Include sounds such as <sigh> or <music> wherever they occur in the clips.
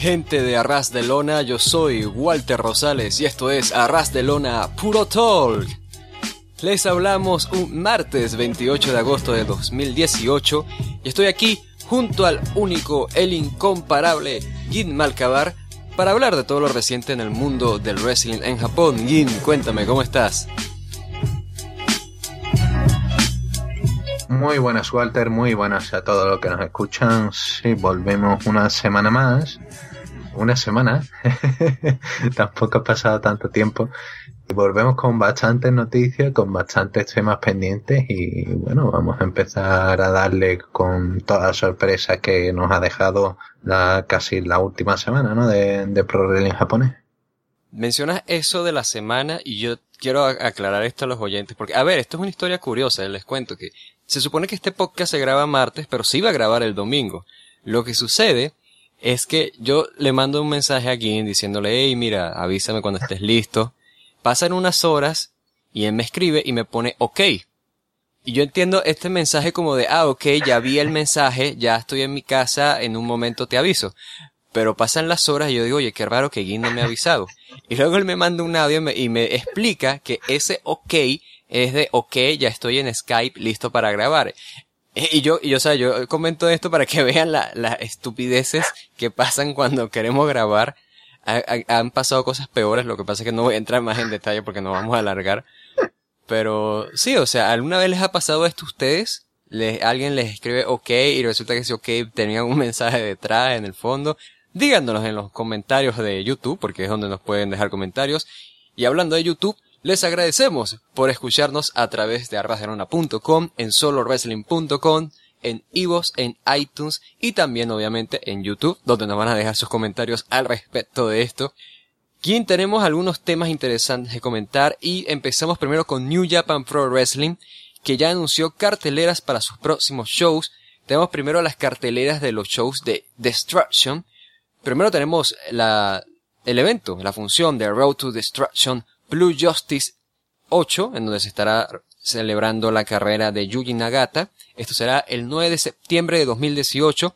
gente de Arras de Lona? Yo soy Walter Rosales y esto es Arras de Lona Puro Talk. Les hablamos un martes 28 de agosto de 2018 y estoy aquí junto al único, el incomparable Gin Malcabar para hablar de todo lo reciente en el mundo del wrestling en Japón. Gin, cuéntame, ¿cómo estás? Muy buenas, Walter. Muy buenas a todos los que nos escuchan. Sí, volvemos una semana más. Una semana. <laughs> Tampoco ha pasado tanto tiempo. Y volvemos con bastantes noticias, con bastantes temas pendientes. Y bueno, vamos a empezar a darle con todas las sorpresas que nos ha dejado la, casi la última semana, ¿no? De, de Pro Wrestling japonés. Mencionas eso de la semana y yo quiero aclarar esto a los oyentes, porque, a ver, esto es una historia curiosa, les cuento que se supone que este podcast se graba martes, pero se iba a grabar el domingo. Lo que sucede es que yo le mando un mensaje a Gin diciéndole, hey, mira, avísame cuando estés listo. Pasan unas horas y él me escribe y me pone ok. Y yo entiendo este mensaje como de, ah, ok, ya vi el mensaje, ya estoy en mi casa, en un momento te aviso. Pero pasan las horas y yo digo, oye, qué raro que Gin no me ha avisado. Y luego él me manda un audio y me, y me explica que ese ok es de, ok, ya estoy en Skype listo para grabar. Eh, y yo, y yo, o sea, yo comento esto para que <laughs> vean las estupideces que pasan cuando queremos grabar. han pasado cosas peores, lo que pasa es que no voy a entrar más en detalle porque nos vamos a alargar. Pero sí, o sea, ¿alguna vez les ha pasado esto a ustedes? Les, alguien les escribe ok y resulta que ese ok tenía un mensaje detrás en el fondo. Díganos en los comentarios de YouTube, porque es donde nos pueden dejar comentarios. Y hablando de YouTube, les agradecemos por escucharnos a través de arrasderona.com, en solowrestling.com, en Ivos, en iTunes y también obviamente en YouTube, donde nos van a dejar sus comentarios al respecto de esto. Aquí tenemos algunos temas interesantes de comentar y empezamos primero con New Japan Pro Wrestling, que ya anunció carteleras para sus próximos shows. Tenemos primero las carteleras de los shows de Destruction. Primero tenemos la, el evento, la función de Road to Destruction Blue Justice 8, en donde se estará celebrando la carrera de Yuji Nagata. Esto será el 9 de septiembre de 2018.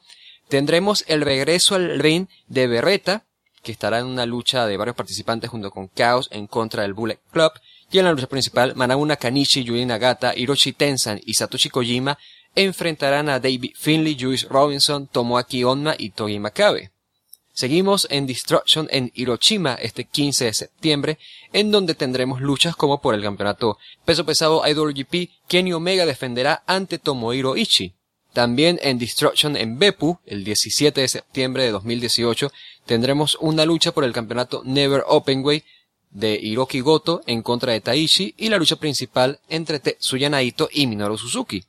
Tendremos el regreso al ring de Beretta, que estará en una lucha de varios participantes junto con Chaos en contra del Bullet Club. Y en la lucha principal, Manabu Nakanishi, Yuji Nagata, Hiroshi Tensan y Satoshi Kojima enfrentarán a David Finley, Juice Robinson, Tomoaki Onna y Togi Makabe. Seguimos en Destruction en Hiroshima este 15 de septiembre, en donde tendremos luchas como por el campeonato peso pesado IWGP, Kenny Omega defenderá ante Tomohiro Ichi. También en Destruction en Beppu, el 17 de septiembre de 2018, tendremos una lucha por el campeonato Never Openway de Hiroki Goto en contra de Taishi y la lucha principal entre Tetsuya Naito y Minoru Suzuki.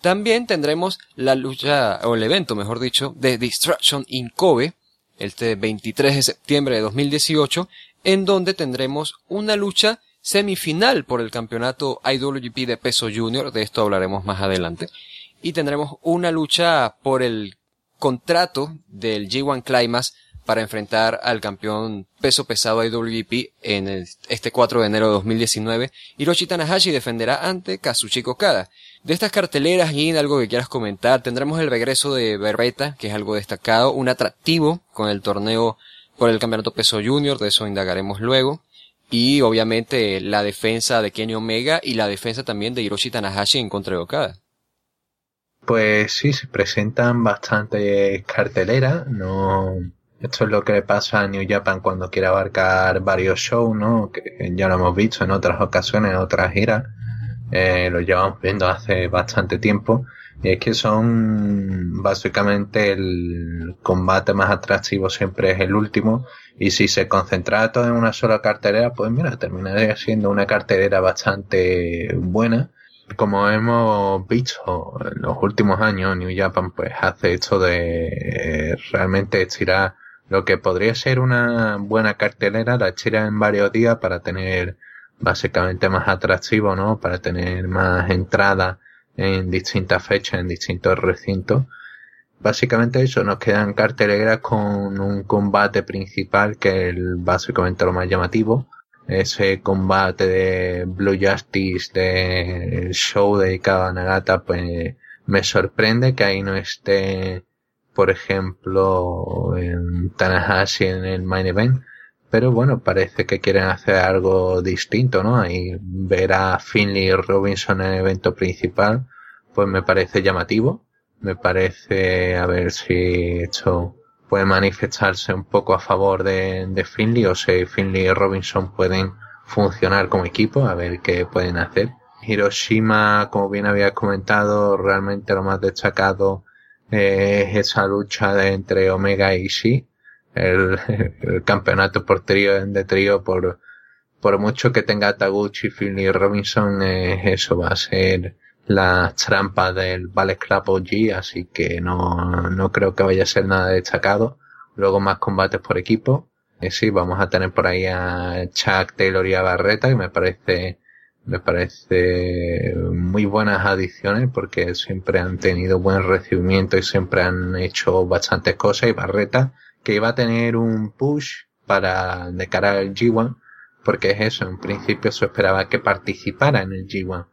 También tendremos la lucha, o el evento mejor dicho, de Destruction in Kobe, este 23 de septiembre de 2018, en donde tendremos una lucha semifinal por el campeonato IWGP de peso junior, de esto hablaremos más adelante, y tendremos una lucha por el contrato del G1 Climax para enfrentar al campeón peso pesado IWGP en este 4 de enero de 2019. Hiroshi Tanahashi defenderá ante Kazuchika Okada. De estas carteleras, y algo que quieras comentar, tendremos el regreso de Berreta, que es algo destacado, un atractivo con el torneo por el campeonato peso junior, de eso indagaremos luego. Y obviamente la defensa de Kenny Omega y la defensa también de Hiroshi Tanahashi en contra de Okada. Pues sí, se presentan bastantes carteleras, no, esto es lo que le pasa a New Japan cuando quiere abarcar varios shows, ¿no? Que ya lo hemos visto en otras ocasiones, en otras giras eh, lo llevamos viendo hace bastante tiempo, y es que son básicamente el combate más atractivo siempre es el último, y si se concentra todo en una sola cartelera, pues mira, terminaría siendo una cartelera bastante buena. Como hemos visto en los últimos años, New Japan pues hace esto de eh, realmente estirar lo que podría ser una buena cartelera, la estira en varios días para tener básicamente más atractivo, ¿no? Para tener más entrada en distintas fechas, en distintos recintos. Básicamente eso, nos quedan carteleras con un combate principal que es básicamente lo más llamativo. Ese combate de Blue Justice del show dedicado a Nagata, pues me sorprende que ahí no esté por ejemplo, en Tanahashi en el main event. Pero bueno, parece que quieren hacer algo distinto, ¿no? Y ver a Finley y Robinson en el evento principal, pues me parece llamativo. Me parece a ver si esto puede manifestarse un poco a favor de, de Finley o si Finley y Robinson pueden funcionar como equipo, a ver qué pueden hacer. Hiroshima, como bien había comentado, realmente lo más destacado es esa lucha entre Omega y Ishii, el, <laughs> el campeonato por trío de trío por por mucho que tenga Taguchi, Finley y Robinson, eh, eso va a ser la trampa del Ballet Club OG, así que no, no creo que vaya a ser nada destacado. Luego más combates por equipo. Eh, sí, vamos a tener por ahí a Chuck Taylor y a Barreta, que me parece, me parece muy buenas adiciones porque siempre han tenido buen recibimiento y siempre han hecho bastantes cosas y Barreta que iba a tener un push para de cara al G1 porque es eso, en principio se esperaba que participara en el G1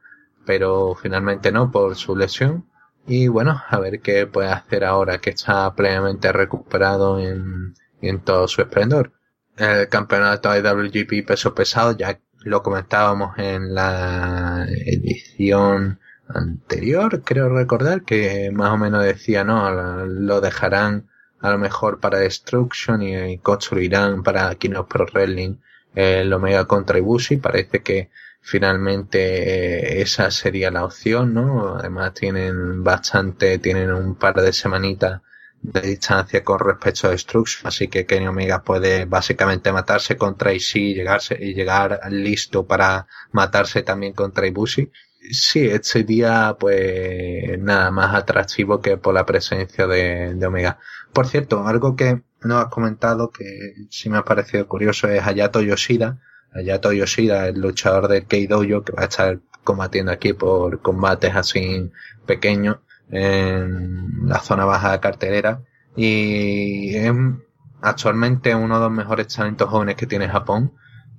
pero finalmente no por su lesión. Y bueno, a ver qué puede hacer ahora que está plenamente recuperado en, en todo su esplendor. El campeonato IWGP peso pesado, ya lo comentábamos en la edición anterior, creo recordar, que más o menos decía, no, lo dejarán a lo mejor para Destruction y construirán para Kino Pro Wrestling el Omega contra Ibushi. Parece que finalmente eh, esa sería la opción, ¿no? Además tienen bastante, tienen un par de semanitas de distancia con respecto a Destruction, así que Kenny Omega puede básicamente matarse contra Ishii llegarse, y llegar listo para matarse también contra Ibushi. Sí, este día pues nada más atractivo que por la presencia de Omega. Por cierto, algo que no has comentado que sí me ha parecido curioso es Hayato Yoshida, Hayato Yoshida, el luchador del Keidoyo, que va a estar combatiendo aquí por combates así pequeños en la zona baja de cartelera. Y es actualmente uno de los mejores talentos jóvenes que tiene Japón.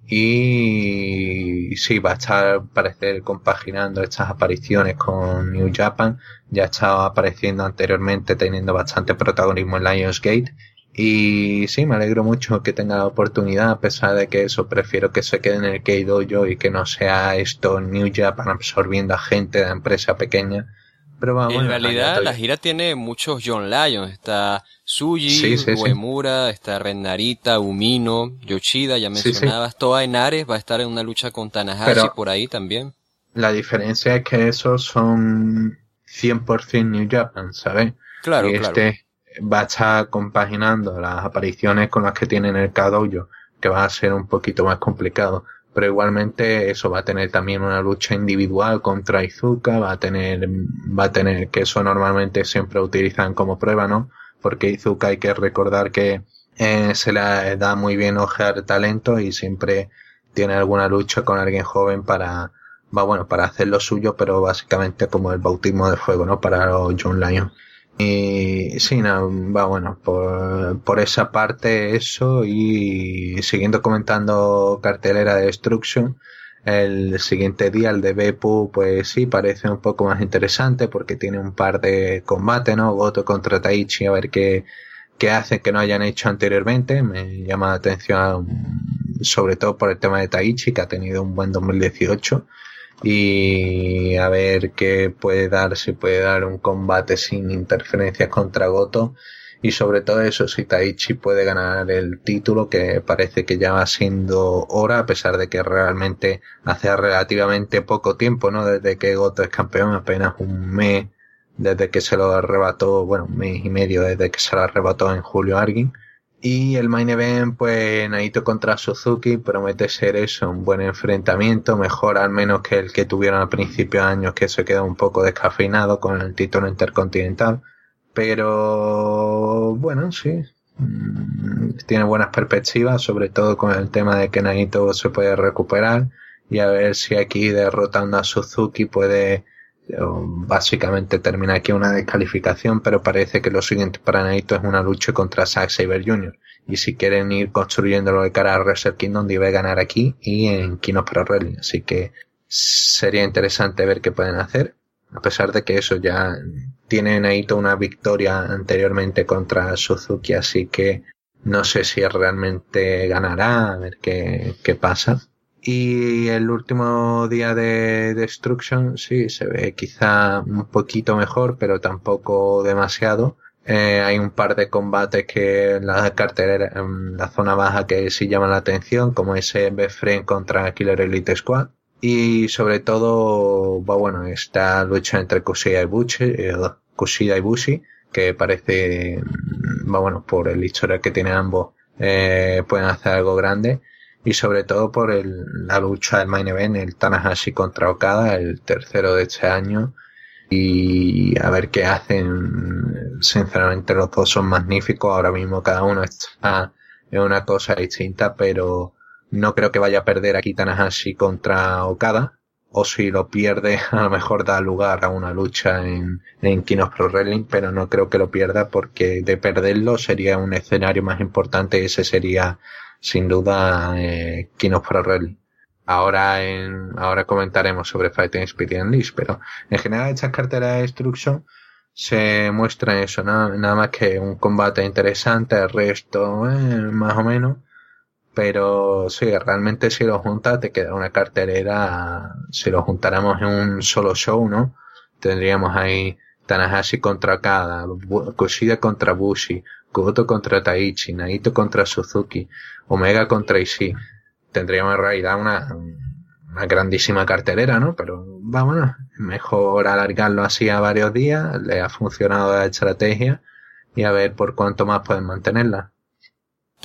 Y sí, va a estar, parecer, compaginando estas apariciones con New Japan. Ya ha estado apareciendo anteriormente, teniendo bastante protagonismo en Lionsgate. Y sí, me alegro mucho que tenga la oportunidad, a pesar de que eso prefiero que se quede en el Keidojo y que no sea esto New Japan absorbiendo a gente de empresa pequeña. Pero vamos, en realidad la gira tiene muchos John Lyons. Está Suji, Uemura, está Renarita, Umino, Yoshida, ya mencionabas. Toa Enares va a estar en una lucha con Tanahashi por ahí también. La diferencia es que esos son 100% New Japan, ¿sabes? Claro, y claro. Este, va a estar compaginando las apariciones con las que tiene en el Kadoyo, que va a ser un poquito más complicado. Pero igualmente eso va a tener también una lucha individual contra Izuka, va a tener, va a tener que eso normalmente siempre utilizan como prueba, ¿no? Porque Izuka hay que recordar que eh, se le da muy bien ojear talento y siempre tiene alguna lucha con alguien joven para, va bueno, para hacer lo suyo, pero básicamente como el bautismo de fuego, ¿no? Para los John Lyon. Y sí, no, va bueno, por, por esa parte eso y siguiendo comentando cartelera de Destruction, el siguiente día, el de Bepu, pues sí, parece un poco más interesante porque tiene un par de combates, ¿no? Goto contra Taichi, a ver qué, qué hacen que no hayan hecho anteriormente. Me llama la atención sobre todo por el tema de Taichi, que ha tenido un buen 2018 y a ver qué puede dar, si puede dar un combate sin interferencias contra Goto y sobre todo eso, si Taichi puede ganar el título, que parece que ya va siendo hora, a pesar de que realmente hace relativamente poco tiempo, ¿no? Desde que Goto es campeón, apenas un mes desde que se lo arrebató, bueno, un mes y medio desde que se lo arrebató en Julio Arguin y el main event, pues Naito contra Suzuki promete ser eso, un buen enfrentamiento, mejor al menos que el que tuvieron al principio de años que se quedó un poco descafeinado con el título intercontinental. Pero bueno, sí, mm, tiene buenas perspectivas, sobre todo con el tema de que Naito se puede recuperar y a ver si aquí derrotando a Suzuki puede básicamente termina aquí una descalificación, pero parece que lo siguiente para Naito es una lucha contra Zack Saber Jr. Y si quieren ir construyéndolo de cara a Wrestle Kingdom, debe ganar aquí y en Kino Pro Wrestling. Así que sería interesante ver qué pueden hacer. A pesar de que eso ya tiene Naito una victoria anteriormente contra Suzuki, así que no sé si realmente ganará, a ver qué, qué pasa. Y el último día de Destruction, sí, se ve quizá un poquito mejor, pero tampoco demasiado. Eh, hay un par de combates que en la cartelera, en la zona baja que sí llaman la atención, como ese Befriend contra Killer Elite Squad. Y sobre todo, bueno, esta lucha entre Kushida y Bushi, eh, Kushida y Bushi, que parece, va bueno, por el historial que tienen ambos, eh, pueden hacer algo grande. Y sobre todo por el, la lucha del main event, el Tanahashi contra Okada, el tercero de este año. Y a ver qué hacen. Sinceramente los dos son magníficos. Ahora mismo cada uno está en una cosa distinta, pero no creo que vaya a perder aquí Tanahashi contra Okada. O si lo pierde, <laughs> a lo mejor da lugar a una lucha en, en Kinos Pro Wrestling, pero no creo que lo pierda porque de perderlo sería un escenario más importante ese sería sin duda eh, Pro Wrestling. Ahora en, ahora comentaremos sobre Fighting Spirit and List, pero en general estas carteras de destruction se muestra eso, nada más que un combate interesante, el resto eh, más o menos, pero sí, realmente si lo juntas te queda una cartelera, si lo juntáramos en un solo show, ¿no? Tendríamos ahí Tanahashi contra Kada, Kushida contra Bushi, Kuboto contra Taichi, Naito contra Suzuki, Omega contra Ishii. Tendríamos en realidad una, una grandísima cartelera, ¿no? Pero vámonos, mejor alargarlo así a varios días, le ha funcionado la estrategia y a ver por cuánto más pueden mantenerla.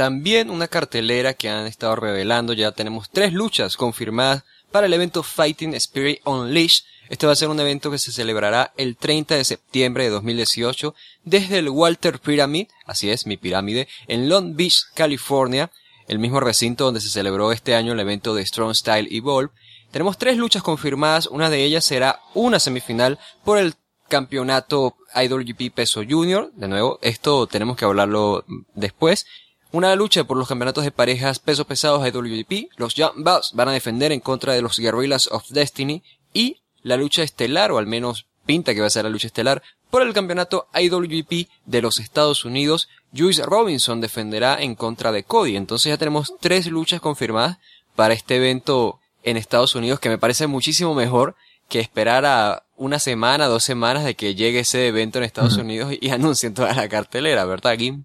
También una cartelera que han estado revelando, ya tenemos tres luchas confirmadas para el evento Fighting Spirit Unleashed. Este va a ser un evento que se celebrará el 30 de septiembre de 2018 desde el Walter Pyramid, así es, mi pirámide, en Long Beach, California, el mismo recinto donde se celebró este año el evento de Strong Style Evolve. Tenemos tres luchas confirmadas, una de ellas será una semifinal por el campeonato IWGP Peso Junior, de nuevo, esto tenemos que hablarlo después, una lucha por los campeonatos de parejas pesos pesados IWGP. Los Young Bucks van a defender en contra de los Guerrillas of Destiny. Y la lucha estelar, o al menos pinta que va a ser la lucha estelar, por el campeonato IWGP de los Estados Unidos. Juice Robinson defenderá en contra de Cody. Entonces ya tenemos tres luchas confirmadas para este evento en Estados Unidos que me parece muchísimo mejor que esperar a una semana, dos semanas de que llegue ese evento en Estados Unidos y <laughs> anuncien toda la cartelera, ¿verdad, Kim?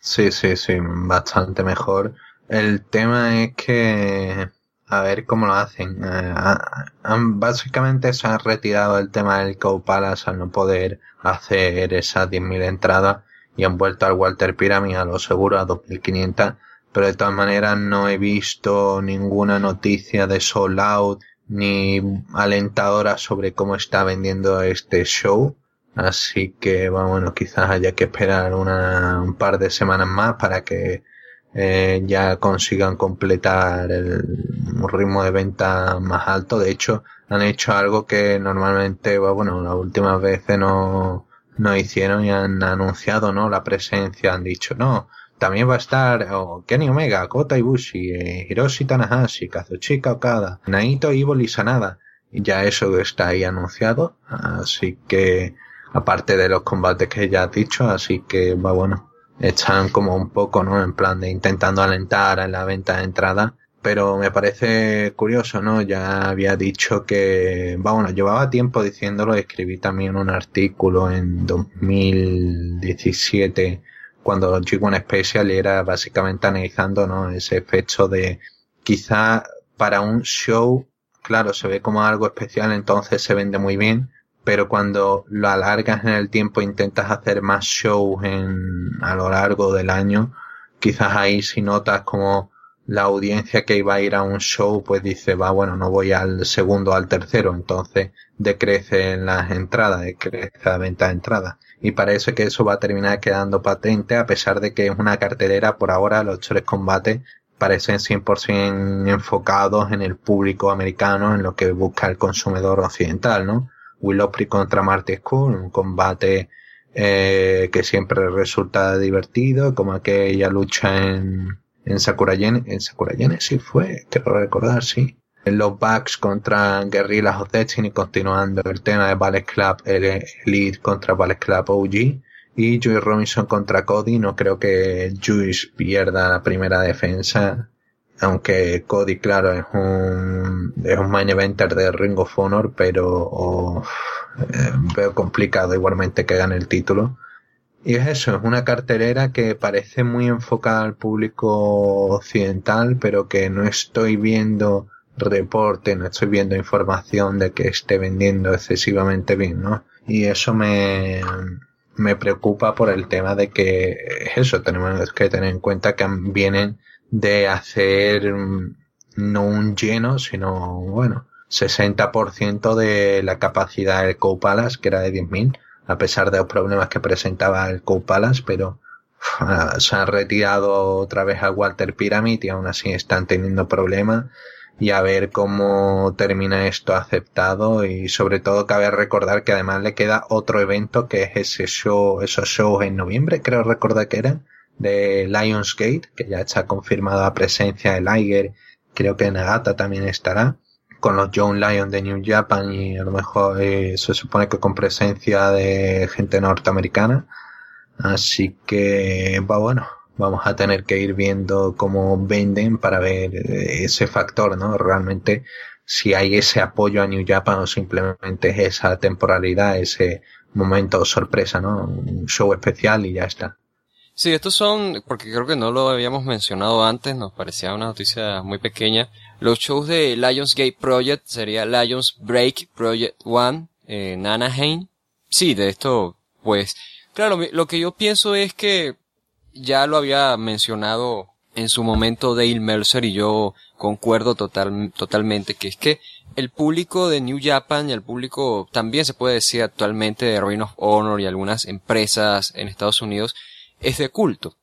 Sí, sí, sí, bastante mejor. El tema es que, a ver cómo lo hacen. Eh, básicamente se han retirado el tema del Cow Palace al no poder hacer esas 10.000 entradas y han vuelto al Walter Pyramid a lo seguro a 2.500. Pero de todas maneras no he visto ninguna noticia de Soul Out ni alentadora sobre cómo está vendiendo este show. Así que, bueno, quizás haya que esperar una, un par de semanas más para que eh, ya consigan completar el ritmo de venta más alto. De hecho, han hecho algo que normalmente, bueno, las últimas veces no, no hicieron y han anunciado, ¿no? La presencia, han dicho, no, también va a estar Kenny Omega, Kota Ibushi, eh, Hiroshi Tanahashi, Kazuchika Okada, Naito Evil. Y ya eso está ahí anunciado. Así que aparte de los combates que ya has dicho, así que va bueno, están como un poco, ¿no? En plan de intentando alentar en la venta de entrada, pero me parece curioso, ¿no? Ya había dicho que, va bueno, llevaba tiempo diciéndolo, escribí también un artículo en 2017 cuando G1 Special era básicamente analizando, ¿no? Ese efecto de quizá para un show, claro, se ve como algo especial, entonces se vende muy bien, pero cuando lo alargas en el tiempo intentas hacer más shows en, a lo largo del año, quizás ahí si notas como la audiencia que iba a ir a un show pues dice, va, bueno, no voy al segundo, al tercero, entonces decrecen las entradas, decrece la venta de entradas. Y parece que eso va a terminar quedando patente a pesar de que es una cartelera por ahora los tres combates parecen 100% enfocados en el público americano, en lo que busca el consumidor occidental, ¿no? Willowry contra Marty School, un combate eh, que siempre resulta divertido, como aquella lucha en, en Sakura en Sakura sí fue, quiero recordar, sí. los Bucks contra Guerrillas of Destiny, continuando el tema de Ballet Club Elite contra Ballet Club OG. Y Joey Robinson contra Cody, no creo que Juice pierda la primera defensa. Aunque Cody, claro, es un, es un main eventer de Ring of Honor, pero eh, veo complicado igualmente que gane el título. Y es eso, es una cartelera que parece muy enfocada al público occidental, pero que no estoy viendo reporte, no estoy viendo información de que esté vendiendo excesivamente bien, ¿no? Y eso me, me preocupa por el tema de que es eso, tenemos que tener en cuenta que vienen de hacer mm, no un lleno, sino, bueno, 60% de la capacidad del Coupalas, que era de 10.000, a pesar de los problemas que presentaba el Coupalas, pero <laughs> se han retirado otra vez a Walter Pyramid y aún así están teniendo problemas. Y a ver cómo termina esto aceptado. Y sobre todo cabe recordar que además le queda otro evento que es ese show, esos shows en noviembre, creo recordar que eran, de Lionsgate, que ya está confirmada presencia de Liger, creo que Nagata también estará, con los John Lion de New Japan y a lo mejor eh, se supone que con presencia de gente norteamericana. Así que va bueno, vamos a tener que ir viendo cómo venden para ver eh, ese factor, ¿no? Realmente si hay ese apoyo a New Japan o simplemente es esa temporalidad, ese momento sorpresa, ¿no? Un show especial y ya está. Sí, estos son, porque creo que no lo habíamos mencionado antes, nos parecía una noticia muy pequeña. Los shows de Lionsgate Project sería Lions Break Project One en Anaheim. Sí, de esto, pues, claro, lo que yo pienso es que ya lo había mencionado en su momento Dale Mercer y yo concuerdo total, totalmente que es que el público de New Japan y el público también se puede decir actualmente de Ring of Honor y algunas empresas en Estados Unidos es de culto.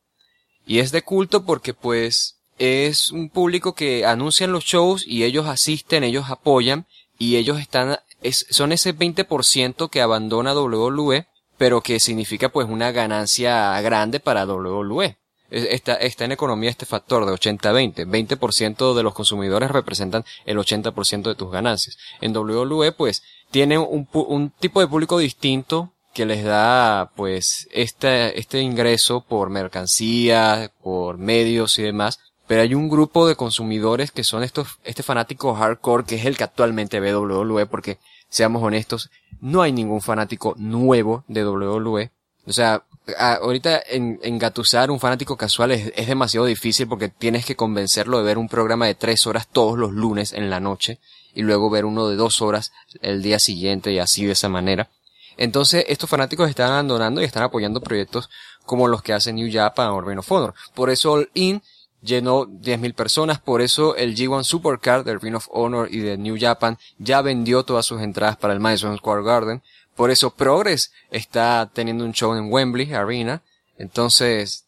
Y es de culto porque pues es un público que anuncian los shows y ellos asisten, ellos apoyan y ellos están, es, son ese 20% que abandona WWE pero que significa pues una ganancia grande para WWE. Está, está en economía este factor de 80-20. 20%, de los consumidores representan el 80% de tus ganancias. En WWE pues tiene un, un tipo de público distinto que les da pues este, este ingreso por mercancía, por medios y demás. Pero hay un grupo de consumidores que son estos, este fanático hardcore que es el que actualmente ve WWE porque seamos honestos, no hay ningún fanático nuevo de WWE. O sea, ahorita en, engatusar un fanático casual es, es, demasiado difícil porque tienes que convencerlo de ver un programa de tres horas todos los lunes en la noche y luego ver uno de dos horas el día siguiente y así de esa manera. Entonces estos fanáticos están abandonando y están apoyando proyectos como los que hace New Japan o Ring of Honor. Por eso All In llenó 10.000 personas, por eso el G1 Supercard del Ring of Honor y de New Japan ya vendió todas sus entradas para el Madison Square Garden, por eso Progress está teniendo un show en Wembley Arena, entonces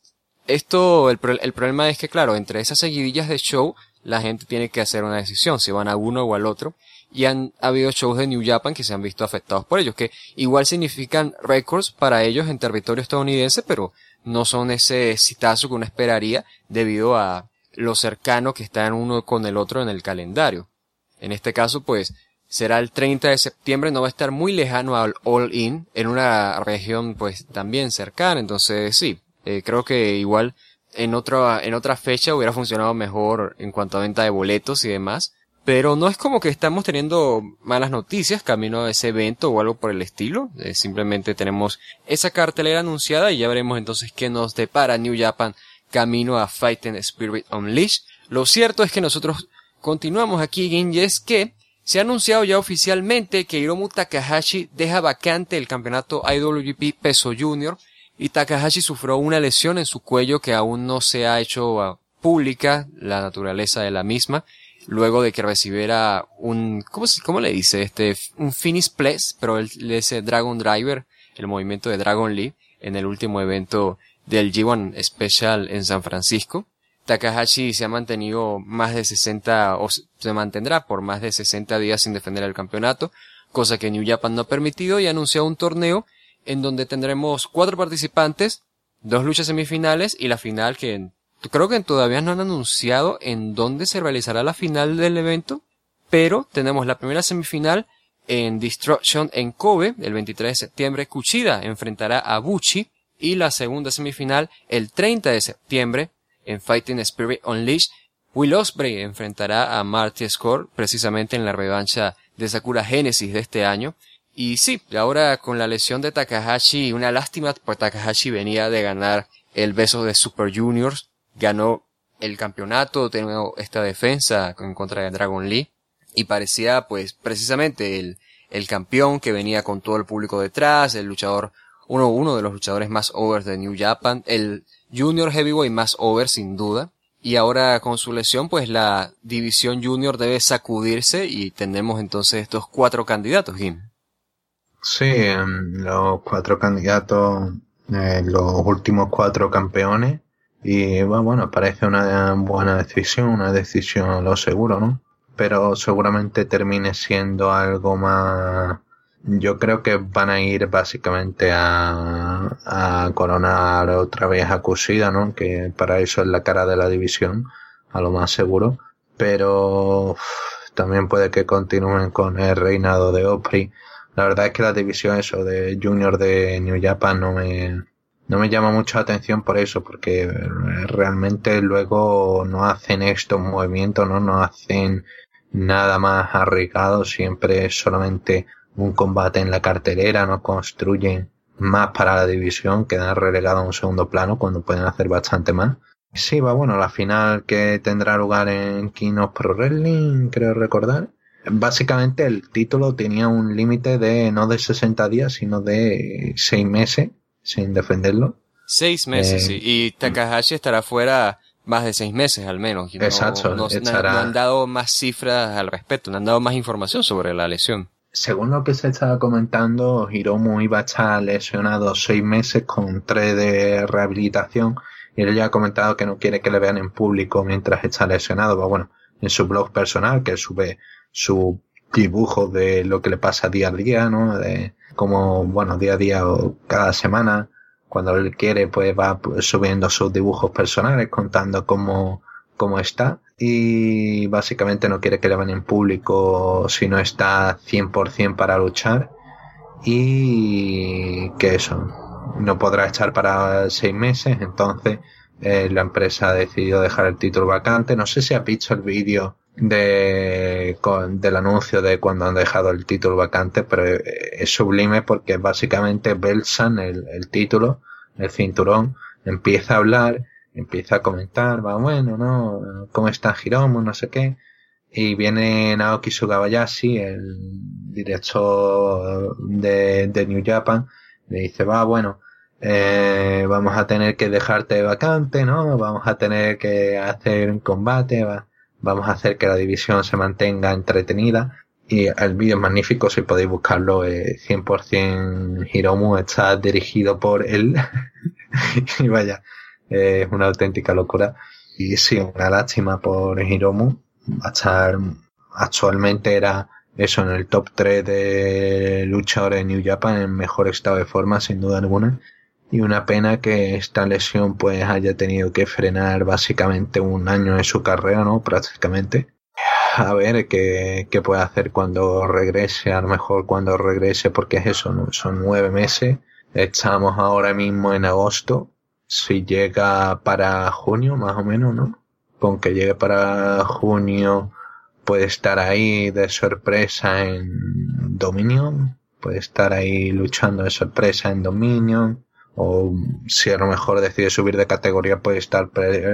esto, el, el problema es que claro, entre esas seguidillas de show, la gente tiene que hacer una decisión, si van a uno o al otro, y han habido shows de New Japan que se han visto afectados por ellos, que igual significan récords para ellos en territorio estadounidense, pero no son ese citazo que uno esperaría debido a lo cercano que están uno con el otro en el calendario. En este caso, pues, será el 30 de septiembre, no va a estar muy lejano al All In, en una región, pues, también cercana, entonces sí, eh, creo que igual en otra, en otra fecha hubiera funcionado mejor en cuanto a venta de boletos y demás, pero no es como que estamos teniendo malas noticias camino a ese evento o algo por el estilo. Eh, simplemente tenemos esa cartelera anunciada y ya veremos entonces qué nos depara New Japan camino a Fighting Spirit Unleashed. Lo cierto es que nosotros continuamos aquí, y es que se ha anunciado ya oficialmente que Hiromu Takahashi deja vacante el campeonato IWGP Peso Junior y Takahashi sufrió una lesión en su cuello que aún no se ha hecho ah, pública la naturaleza de la misma luego de que recibiera un, ¿cómo, le dice? Este, un finish place, pero él le dice Dragon Driver, el movimiento de Dragon Lee, en el último evento del G1 Special en San Francisco. Takahashi se ha mantenido más de 60, o se mantendrá por más de 60 días sin defender el campeonato, cosa que New Japan no ha permitido y ha anunciado un torneo en donde tendremos cuatro participantes, dos luchas semifinales y la final que creo que todavía no han anunciado en dónde se realizará la final del evento, Pero tenemos la primera semifinal en Destruction en Kobe, el 23 de septiembre. Kuchida enfrentará a Buchi. Y la segunda semifinal el 30 de septiembre en Fighting Spirit Unleashed. Will Ospreay enfrentará a Marty Score precisamente en la revancha de Sakura Genesis de este año. Y sí, ahora con la lesión de Takahashi, una lástima, porque Takahashi venía de ganar el beso de Super Juniors, ganó el campeonato, tenía esta defensa en contra de Dragon Lee, y parecía pues precisamente el, el campeón que venía con todo el público detrás, el luchador, uno, uno de los luchadores más overs de New Japan, el Junior Heavyweight más over sin duda, y ahora con su lesión, pues la división junior debe sacudirse y tenemos entonces estos cuatro candidatos, Jim. Sí, em, los cuatro candidatos, eh, los últimos cuatro campeones. Y bueno, parece una buena decisión, una decisión lo seguro, ¿no? Pero seguramente termine siendo algo más yo creo que van a ir básicamente a, a coronar otra vez a Kushida, ¿no? Que para eso es la cara de la división, a lo más seguro. Pero también puede que continúen con el reinado de Opry. La verdad es que la división eso de Junior de New Japan no me, no me llama mucho la atención por eso, porque realmente luego no hacen estos movimientos, ¿no? No hacen nada más arriesgado, siempre es solamente un combate en la cartelera, no construyen más para la división, quedan relegados a un segundo plano cuando pueden hacer bastante más. Sí, va bueno, la final que tendrá lugar en Kino Pro Wrestling, creo recordar. Básicamente el título tenía un límite de no de 60 días, sino de 6 meses sin defenderlo. 6 meses, sí. Y Takahashi estará fuera más de 6 meses al menos. Exacto. no, han dado más cifras al respecto, no han dado más información sobre la lesión según lo que se estaba comentando, Hiromu iba a estar lesionado seis meses con tres de rehabilitación y él ya ha comentado que no quiere que le vean en público mientras está lesionado. Pero bueno, en su blog personal, que sube su dibujo de lo que le pasa día a día, ¿no? De como, bueno, día a día o cada semana, cuando él quiere, pues va subiendo sus dibujos personales contando cómo, cómo está. Y básicamente no quiere que le vean en público si no está 100% para luchar. Y que eso, no podrá echar para seis meses, entonces eh, la empresa ha decidido dejar el título vacante. No sé si ha visto el vídeo de, del anuncio de cuando han dejado el título vacante, pero eh, es sublime porque básicamente Belsan, el, el título, el cinturón, empieza a hablar empieza a comentar, va bueno, ¿no? ¿Cómo está Hiromu? No sé qué. Y viene Naoki Sugabayashi, el director de, de New Japan, le dice, va bueno, eh, vamos a tener que dejarte vacante, ¿no? Vamos a tener que hacer un combate, va, vamos a hacer que la división se mantenga entretenida. Y el vídeo es magnífico, si podéis buscarlo, eh, 100% Hiromu está dirigido por él. <laughs> y vaya, es una auténtica locura. Y sí, una lástima por Hiromu. A estar, actualmente era eso en el top 3 de luchadores de New Japan en mejor estado de forma, sin duda alguna. Y una pena que esta lesión pues haya tenido que frenar básicamente un año de su carrera, ¿no? Prácticamente. A ver qué, qué puede hacer cuando regrese, a lo mejor cuando regrese, porque es eso. Son nueve meses. Estamos ahora mismo en agosto si llega para junio, más o menos, ¿no? Con que llegue para junio, puede estar ahí de sorpresa en Dominion, puede estar ahí luchando de sorpresa en Dominion, o si a lo mejor decide subir de categoría, puede estar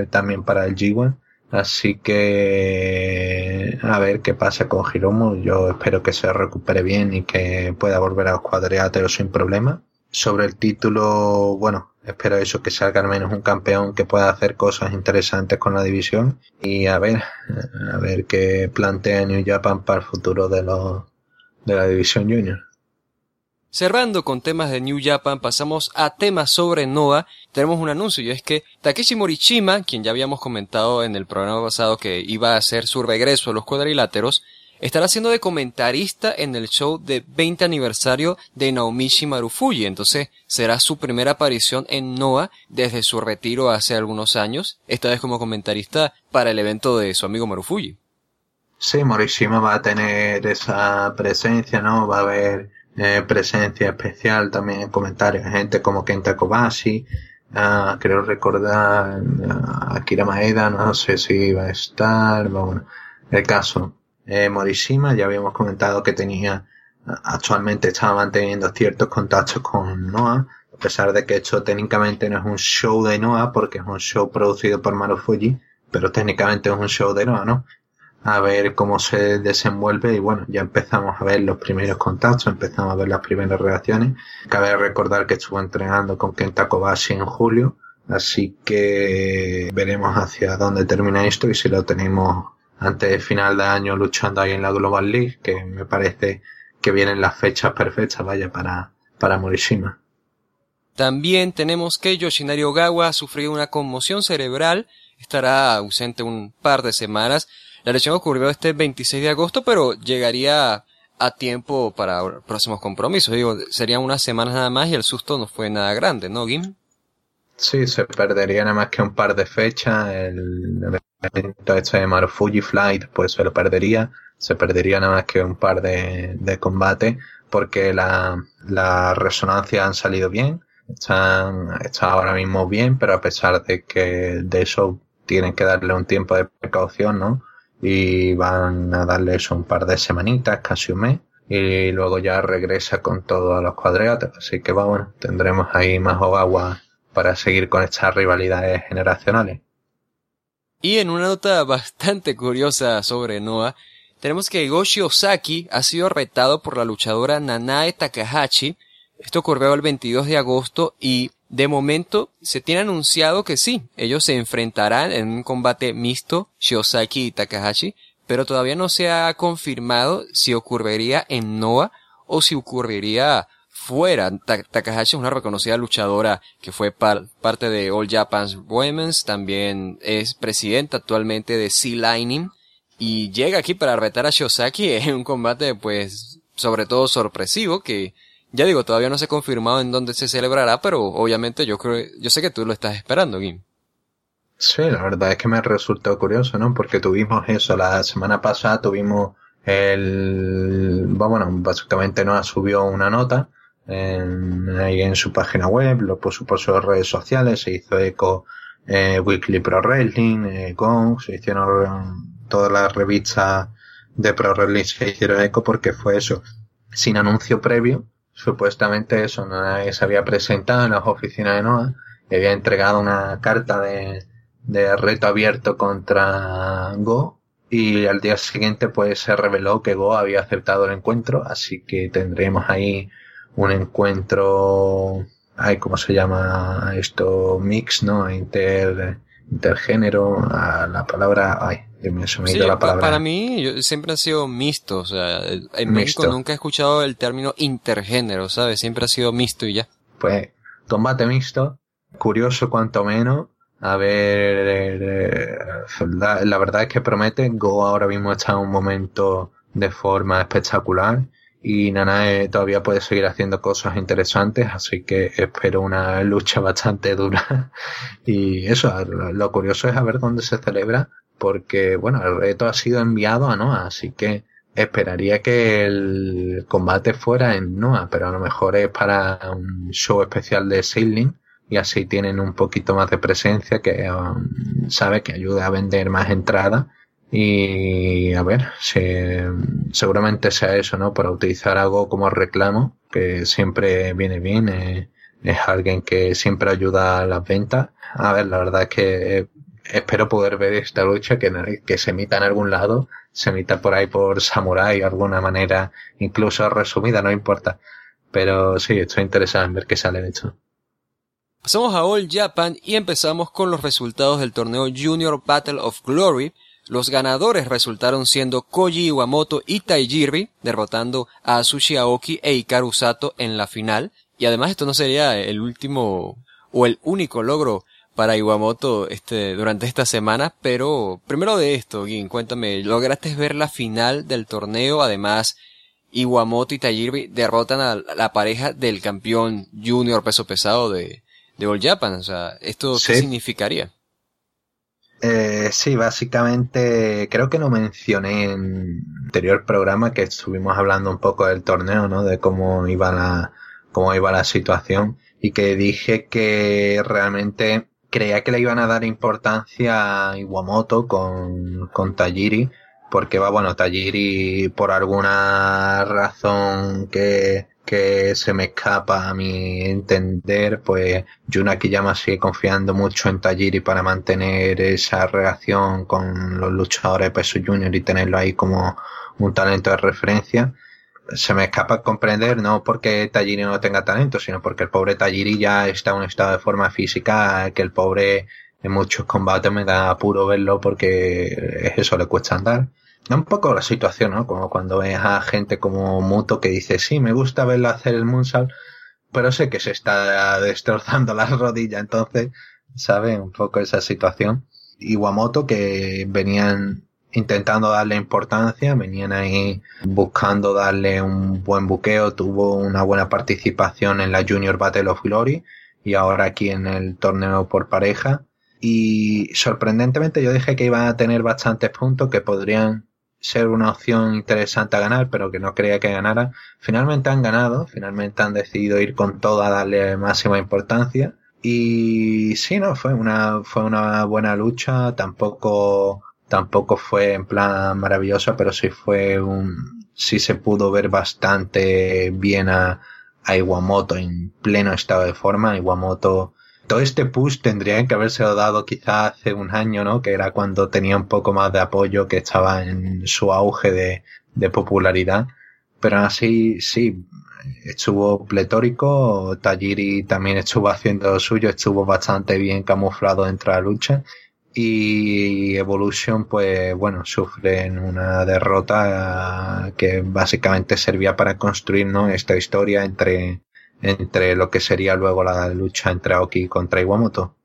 también para el G1. Así que a ver qué pasa con Hiromu. Yo espero que se recupere bien y que pueda volver a los cuadriláteros sin problema. Sobre el título, bueno, espero eso, que salga al menos un campeón que pueda hacer cosas interesantes con la división y a ver, a ver qué plantea New Japan para el futuro de los, de la división junior. Cerrando con temas de New Japan, pasamos a temas sobre Noah. Tenemos un anuncio y es que Takeshi Morishima, quien ya habíamos comentado en el programa pasado que iba a hacer su regreso a los cuadriláteros, estará siendo de comentarista en el show de 20 aniversario de Naomichi Marufuji. Entonces será su primera aparición en Noah desde su retiro hace algunos años, esta vez como comentarista para el evento de su amigo Marufuji. Sí, Morishima va a tener esa presencia, ¿no? Va a haber eh, presencia especial también en comentarios, gente como Kenta Kobashi, uh, creo recordar uh, Akira Maeda, no sé si va a estar, bueno, el caso. Eh, Morishima, ya habíamos comentado que tenía, actualmente estaba manteniendo ciertos contactos con Noah, a pesar de que esto técnicamente no es un show de Noah, porque es un show producido por Marufuji, pero técnicamente es un show de Noah, ¿no? A ver cómo se desenvuelve y bueno, ya empezamos a ver los primeros contactos, empezamos a ver las primeras reacciones. Cabe recordar que estuvo entrenando con Kenta Kobashi en julio, así que veremos hacia dónde termina esto y si lo tenemos antes del final de año luchando ahí en la Global League, que me parece que vienen las fechas perfectas, vaya, para, para Morishima. También tenemos que Yoshinari Ogawa ha sufrido una conmoción cerebral, estará ausente un par de semanas, la lesión ocurrió este 26 de agosto, pero llegaría a tiempo para próximos compromisos. Digo, serían unas semanas nada más y el susto no fue nada grande, ¿no, Gim? Sí, se perdería nada más que un par de fechas. El evento este de Marufuji Flight, pues se lo perdería. Se perdería nada más que un par de, de combates porque la, la resonancia han salido bien. Están, están ahora mismo bien, pero a pesar de que de eso tienen que darle un tiempo de precaución, ¿no? Y van a darle eso un par de semanitas, casi un mes, y luego ya regresa con todos los cuadriatos. Así que vamos, tendremos ahí más agua para seguir con estas rivalidades generacionales. Y en una nota bastante curiosa sobre Noah, tenemos que Goshi Osaki ha sido retado por la luchadora Nanae Takahashi. Esto ocurrió el 22 de agosto y de momento, se tiene anunciado que sí, ellos se enfrentarán en un combate mixto, Shiosaki y Takahashi, pero todavía no se ha confirmado si ocurriría en Noah o si ocurriría fuera. Takahashi es una reconocida luchadora que fue parte de All Japan's Women's, también es presidenta actualmente de Sea Lining y llega aquí para retar a Shiosaki en un combate pues sobre todo sorpresivo que ya digo, todavía no se ha confirmado en dónde se celebrará, pero obviamente yo creo, yo sé que tú lo estás esperando, Gim. Sí, la verdad es que me resultó curioso, ¿no? Porque tuvimos eso, la semana pasada tuvimos el, bueno, básicamente nos subió una nota en, su página web, lo puso por sus redes sociales, se hizo eco eh, Weekly Pro Wrestling, eh, Gong, se hicieron todas las revistas de Pro Wrestling se hicieron eco porque fue eso, sin anuncio previo, supuestamente eso, nadie se había presentado en las oficinas de NOAA y había entregado una carta de, de reto abierto contra Go y al día siguiente pues se reveló que Go había aceptado el encuentro, así que tendremos ahí un encuentro, ay, ¿cómo se llama esto? Mix, ¿no? Inter, intergénero, a la palabra, ay, para mí siempre ha sido mixto, o sea, en México nunca he escuchado el término intergénero, ¿sabes? Siempre ha sido mixto y ya. Pues, combate mixto, curioso cuanto menos, a ver, eh, la, verdad es que promete, Go ahora mismo está en un momento de forma espectacular y Nanae todavía puede seguir haciendo cosas interesantes, así que espero una lucha bastante dura. <laughs> y eso, lo curioso es a ver dónde se celebra, porque, bueno, el reto ha sido enviado a Noah, así que esperaría que el combate fuera en Noah, pero a lo mejor es para un show especial de Sailing y así tienen un poquito más de presencia que um, sabe que ayuda a vender más entradas y a ver, si, seguramente sea eso, ¿no? Para utilizar algo como reclamo, que siempre viene bien, eh, es alguien que siempre ayuda a las ventas. A ver, la verdad es que espero poder ver esta lucha que, que se emita en algún lado, se emita por ahí por Samurai de alguna manera, incluso resumida, no importa. Pero sí, estoy interesado en ver qué sale de hecho. Pasamos a All Japan y empezamos con los resultados del torneo Junior Battle of Glory. Los ganadores resultaron siendo Koji Iwamoto y Taijiri, derrotando a Asushi Aoki e Hikaru Sato en la final. Y además esto no sería el último o el único logro para Iwamoto este, durante esta semana, pero primero de esto, Gin, cuéntame, ¿lograste ver la final del torneo? Además, Iwamoto y Tajiri derrotan a la pareja del campeón junior peso pesado de, de All Japan. O sea, ¿esto qué significaría? Eh, sí, básicamente creo que lo mencioné en anterior programa que estuvimos hablando un poco del torneo, ¿no? De cómo iba la, cómo iba la situación y que dije que realmente creía que le iban a dar importancia a Iwamoto con, con Tajiri porque va, bueno, Tajiri por alguna razón que, que se me escapa a mi entender, pues Jun Akiyama sigue confiando mucho en Tajiri para mantener esa relación con los luchadores de peso junior y tenerlo ahí como un talento de referencia. Se me escapa comprender, no porque Tajiri no tenga talento, sino porque el pobre Tajiri ya está en un estado de forma física que el pobre en muchos combates me da apuro verlo porque es eso, le cuesta andar un poco la situación, ¿no? Como cuando ves a gente como Muto que dice, sí, me gusta verlo hacer el moonsault, pero sé que se está destrozando las rodillas, entonces, ¿sabe? Un poco esa situación. Iwamoto que venían intentando darle importancia, venían ahí buscando darle un buen buqueo, tuvo una buena participación en la Junior Battle of Glory y ahora aquí en el torneo por pareja. Y sorprendentemente yo dije que iban a tener bastantes puntos que podrían ser una opción interesante a ganar, pero que no creía que ganara. Finalmente han ganado, finalmente han decidido ir con todo a darle máxima importancia. Y sí, no, fue una, fue una buena lucha, tampoco, tampoco fue en plan maravillosa, pero sí fue un, sí se pudo ver bastante bien a, a Iwamoto en pleno estado de forma. Iwamoto todo este push tendría que haberse dado quizá hace un año, ¿no? Que era cuando tenía un poco más de apoyo, que estaba en su auge de, de popularidad. Pero así, sí, estuvo pletórico, Tajiri también estuvo haciendo lo suyo, estuvo bastante bien camuflado dentro de la lucha. Y Evolution, pues bueno, sufren una derrota que básicamente servía para construir ¿no? esta historia entre, entre lo que sería luego la lucha entre Aoki contra Iwamoto.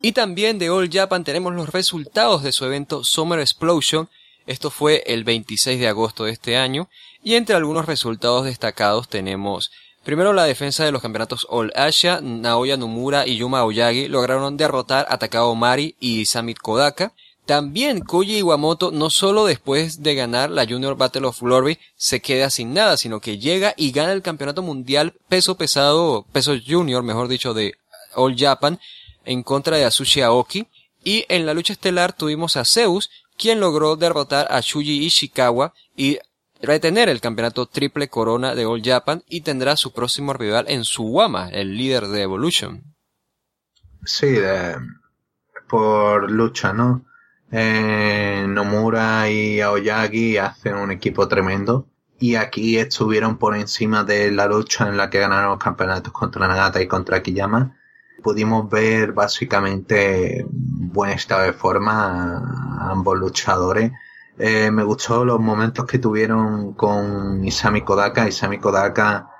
Y también de All Japan tenemos los resultados de su evento Summer Explosion. Esto fue el 26 de agosto de este año. Y entre algunos resultados destacados tenemos primero la defensa de los campeonatos All Asia. Naoya Nomura y Yuma Oyagi lograron derrotar a Takao Mari y Samit Kodaka. También Koji Iwamoto no solo después de ganar la Junior Battle of Glory se queda sin nada, sino que llega y gana el campeonato mundial peso pesado, peso junior, mejor dicho, de All Japan en contra de Asushi Aoki. Y en la lucha estelar tuvimos a Zeus, quien logró derrotar a Shuji Ishikawa y retener el campeonato triple corona de All Japan y tendrá su próximo rival en Suwama, el líder de Evolution. Sí, de, por lucha, ¿no? Eh, Nomura y Aoyagi hacen un equipo tremendo. Y aquí estuvieron por encima de la lucha en la que ganaron los campeonatos contra Nagata y contra Kiyama. Pudimos ver básicamente buen estado de forma a ambos luchadores. Eh, me gustó los momentos que tuvieron con Isami Kodaka. Isami Kodaka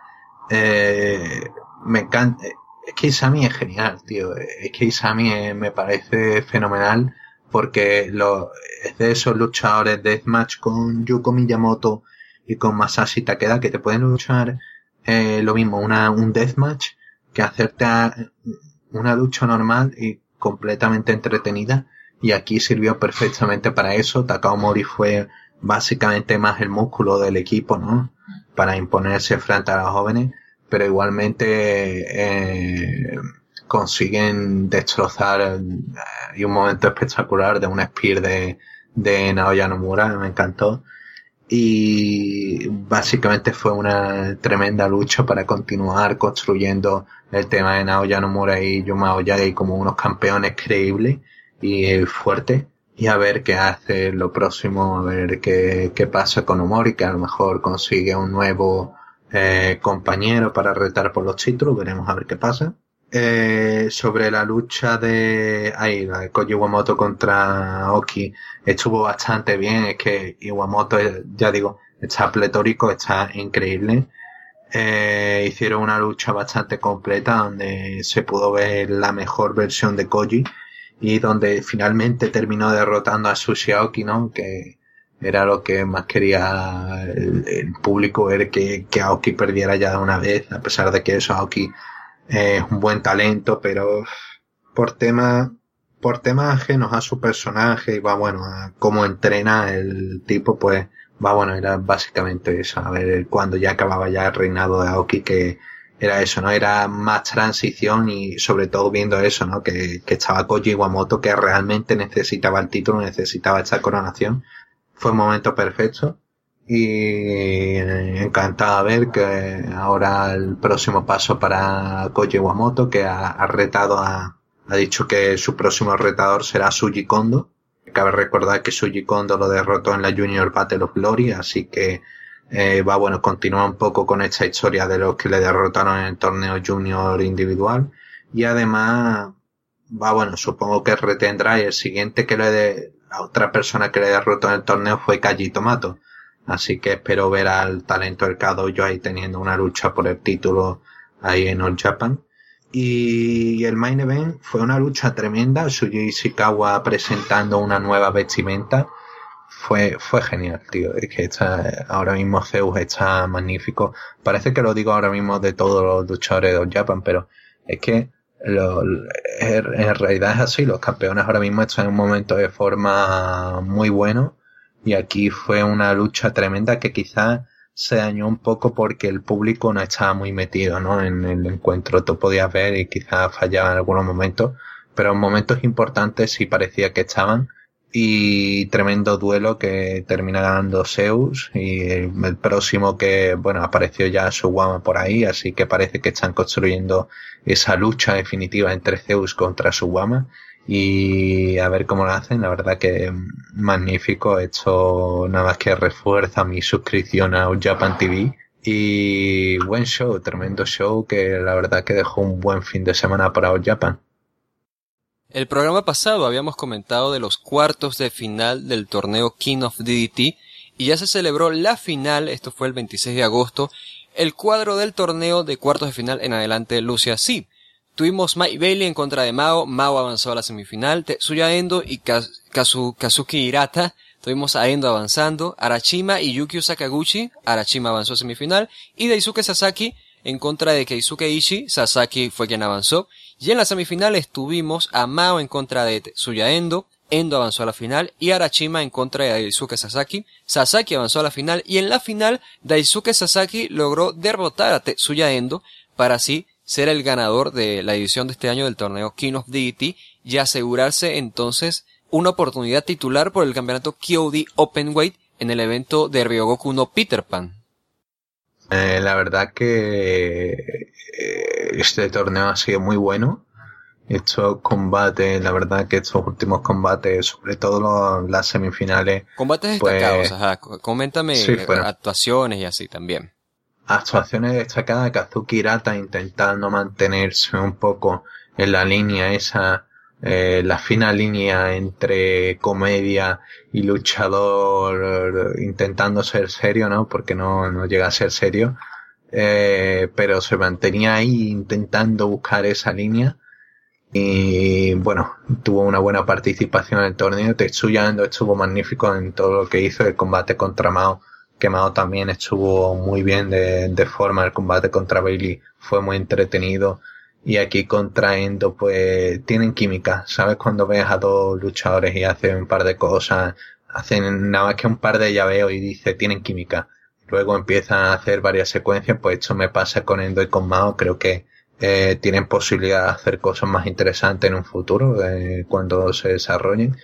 eh, me encanta. Es que Isami es genial, tío. Es que Isami me parece fenomenal porque lo, es de esos luchadores deathmatch con Yuko Miyamoto y con Masashi Takeda que te pueden luchar eh, lo mismo, una, un deathmatch que hacerte una lucha normal y completamente entretenida y aquí sirvió perfectamente para eso. Takao Mori fue básicamente más el músculo del equipo, ¿no? Para imponerse frente a los jóvenes, pero igualmente eh, consiguen destrozar eh, y un momento espectacular de un spear de, de Naoya Nomura, me encantó. Y básicamente fue una tremenda lucha para continuar construyendo el tema de Naoya Nomura y Yuma Oyagi como unos campeones creíbles y fuertes. Y a ver qué hace lo próximo, a ver qué, qué pasa con Omori, que a lo mejor consigue un nuevo eh, compañero para retar por los títulos, veremos a ver qué pasa. Eh, sobre la lucha de, ahí, la de Koji Iwamoto contra Oki, estuvo bastante bien, es que Iwamoto, ya digo, está pletórico, está increíble. Eh, hicieron una lucha bastante completa donde se pudo ver la mejor versión de Koji y donde finalmente terminó derrotando a Sushi Aoki, ¿no? Que era lo que más quería el, público ver que, que Aoki perdiera ya de una vez, a pesar de que eso Aoki es un buen talento, pero por tema por temas ajenos a su personaje y va bueno a cómo entrena el tipo, pues va bueno, era básicamente eso, a ver cuando ya acababa ya el reinado de Aoki que era eso, ¿no? Era más transición y sobre todo viendo eso, ¿no? Que, que estaba Koji Iwamoto que realmente necesitaba el título, necesitaba esta coronación. Fue un momento perfecto y encantado de ver que ahora el próximo paso para Koji Iwamoto que ha, retado a, ha dicho que su próximo retador será Suji Kondo. Cabe recordar que Suji Kondo lo derrotó en la Junior Battle of Glory, así que eh, va bueno, continúa un poco con esta historia de los que le derrotaron en el torneo Junior individual. Y además, va bueno, supongo que retendrá y el siguiente que le de, la otra persona que le derrotó en el torneo fue Kaji Tomato Así que espero ver al talento del yo ahí teniendo una lucha por el título ahí en All Japan. Y el main event fue una lucha tremenda. Suji Ishikawa presentando una nueva vestimenta. Fue, fue genial, tío. Es que está, ahora mismo Zeus está magnífico. Parece que lo digo ahora mismo de todos los luchadores de Japan, pero es que lo, en realidad es así. Los campeones ahora mismo están en un momento de forma muy bueno y aquí fue una lucha tremenda que quizás se dañó un poco porque el público no estaba muy metido ¿no? en el encuentro. Tú podías ver y quizás fallaba en algunos momentos, pero en momentos importantes sí parecía que estaban. Y tremendo duelo que termina ganando Zeus y el, próximo que, bueno, apareció ya su guama por ahí, así que parece que están construyendo esa lucha definitiva entre Zeus contra su guama y a ver cómo lo hacen. La verdad que magnífico. Esto nada más que refuerza mi suscripción a Japan TV. Y buen show, tremendo show que la verdad que dejó un buen fin de semana para All Japan. El programa pasado habíamos comentado de los cuartos de final del torneo King of DDT y ya se celebró la final, esto fue el 26 de agosto, el cuadro del torneo de cuartos de final en adelante Lucia Sí. Tuvimos Mike Bailey en contra de Mao, Mao avanzó a la semifinal, Tetsuya Endo y Kazuki Hirata, tuvimos a Endo avanzando, Arachima y Yukio Sakaguchi, Arachima avanzó a semifinal, y Daisuke Sasaki en contra de Keisuke Ishii, Sasaki fue quien avanzó, y en las semifinales tuvimos a Mao en contra de Tetsuya Endo, Endo avanzó a la final y Arachima en contra de Daisuke Sasaki. Sasaki avanzó a la final y en la final Daisuke Sasaki logró derrotar a Tetsuya Endo para así ser el ganador de la edición de este año del torneo King of Deity y asegurarse entonces una oportunidad titular por el campeonato KOD Openweight en el evento de Ryogoku no Peter Pan. Eh, la verdad que eh, este torneo ha sido muy bueno. Estos combates, la verdad que estos últimos combates, sobre todo las semifinales. Combates destacados, pues, ajá. Coméntame actuaciones y así también actuaciones destacadas de Kazuki Hirata intentando mantenerse un poco en la línea esa, eh, la fina línea entre comedia y luchador, intentando ser serio, ¿no? Porque no, no llega a ser serio. Eh, pero se mantenía ahí intentando buscar esa línea. Y bueno, tuvo una buena participación en el torneo. Tetsuya Endo estuvo magnífico en todo lo que hizo el combate contra Mao Quemado también estuvo muy bien de, forma, el combate contra Bailey fue muy entretenido y aquí contra Endo pues tienen química, ¿sabes? Cuando ves a dos luchadores y hacen un par de cosas, hacen nada más que un par de llaveos y dice tienen química. Luego empiezan a hacer varias secuencias, pues esto me pasa con Endo y con Mao, creo que eh, tienen posibilidad de hacer cosas más interesantes en un futuro eh, cuando se desarrollen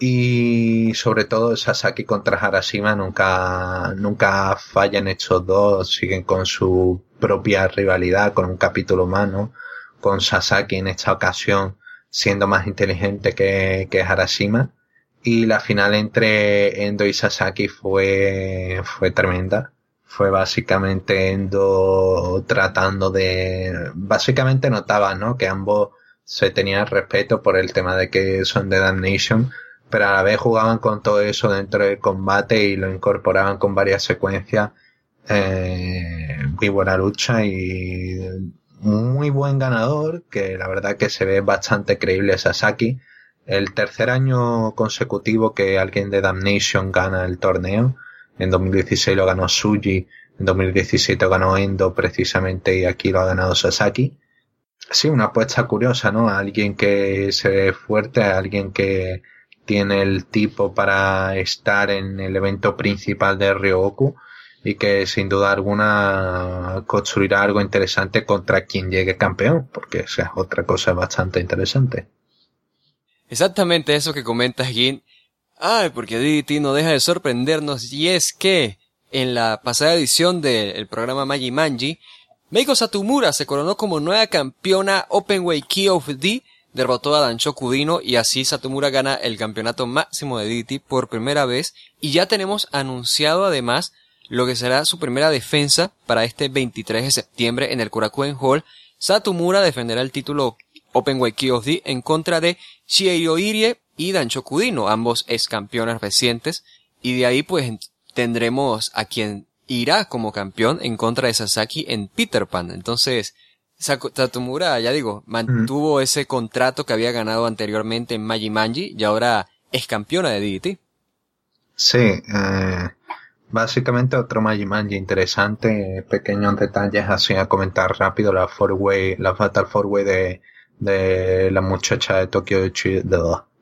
y sobre todo Sasaki contra Harashima nunca, nunca fallan estos dos, siguen con su propia rivalidad, con un capítulo más, ¿no? Con Sasaki en esta ocasión siendo más inteligente que, que Harashima. Y la final entre Endo y Sasaki fue, fue tremenda. Fue básicamente Endo tratando de, básicamente notaba, ¿no? Que ambos se tenían respeto por el tema de que son de Damnation pero a la vez jugaban con todo eso dentro del combate y lo incorporaban con varias secuencias. Eh, muy buena lucha y muy buen ganador, que la verdad que se ve bastante creíble Sasaki. El tercer año consecutivo que alguien de Damnation gana el torneo. En 2016 lo ganó Suji, en 2017 ganó Endo precisamente y aquí lo ha ganado Sasaki. sí, una apuesta curiosa, ¿no? Alguien que se ve fuerte, alguien que tiene el tipo para estar en el evento principal de Ryogoku y que sin duda alguna construirá algo interesante contra quien llegue campeón, porque esa es otra cosa bastante interesante. Exactamente eso que comentas, Gin. Ay, porque DDT no deja de sorprendernos y es que en la pasada edición del programa Magi Manji, Meiko Satomura se coronó como nueva campeona Openweight Key of D, derrotó a Dancho Kudino y así Satomura gana el campeonato máximo de DDT por primera vez y ya tenemos anunciado además lo que será su primera defensa para este 23 de septiembre en el Korakuen Hall. Satomura defenderá el título Openweight D en contra de Shieiro Irie y Dancho Kudino, ambos ex campeones recientes, y de ahí pues tendremos a quien irá como campeón en contra de Sasaki en Peter Pan. Entonces, Satomura, ya digo, mantuvo ese contrato que había ganado anteriormente en Magi Manji y ahora es campeona de DDT. Sí, eh, Básicamente otro Magimanji interesante, pequeños detalles así a comentar rápido, la four way, la Fatal Four Way de, de la muchacha de Tokyo, de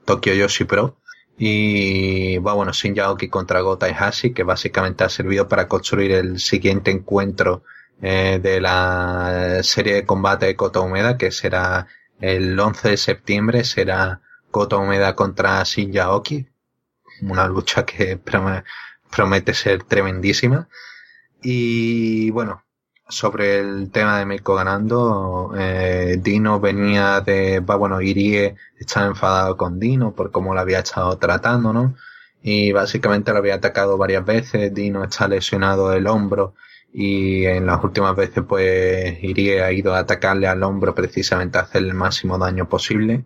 Tokyo Yoshi Pro. Y va bueno, Shin Yaoki contra Gota Hashi, que básicamente ha servido para construir el siguiente encuentro eh, de la serie de combate de Kota Umeda, que será el 11 de septiembre, será Kota Umeda contra Shin Yaoki. Una lucha que promete ser tremendísima. Y bueno, sobre el tema de Meiko ganando, eh, Dino venía de, bueno, Irie estaba enfadado con Dino por cómo lo había estado tratando, ¿no? Y básicamente lo había atacado varias veces, Dino está lesionado el hombro y en las últimas veces pues Irie ha ido a atacarle al hombro precisamente a hacer el máximo daño posible.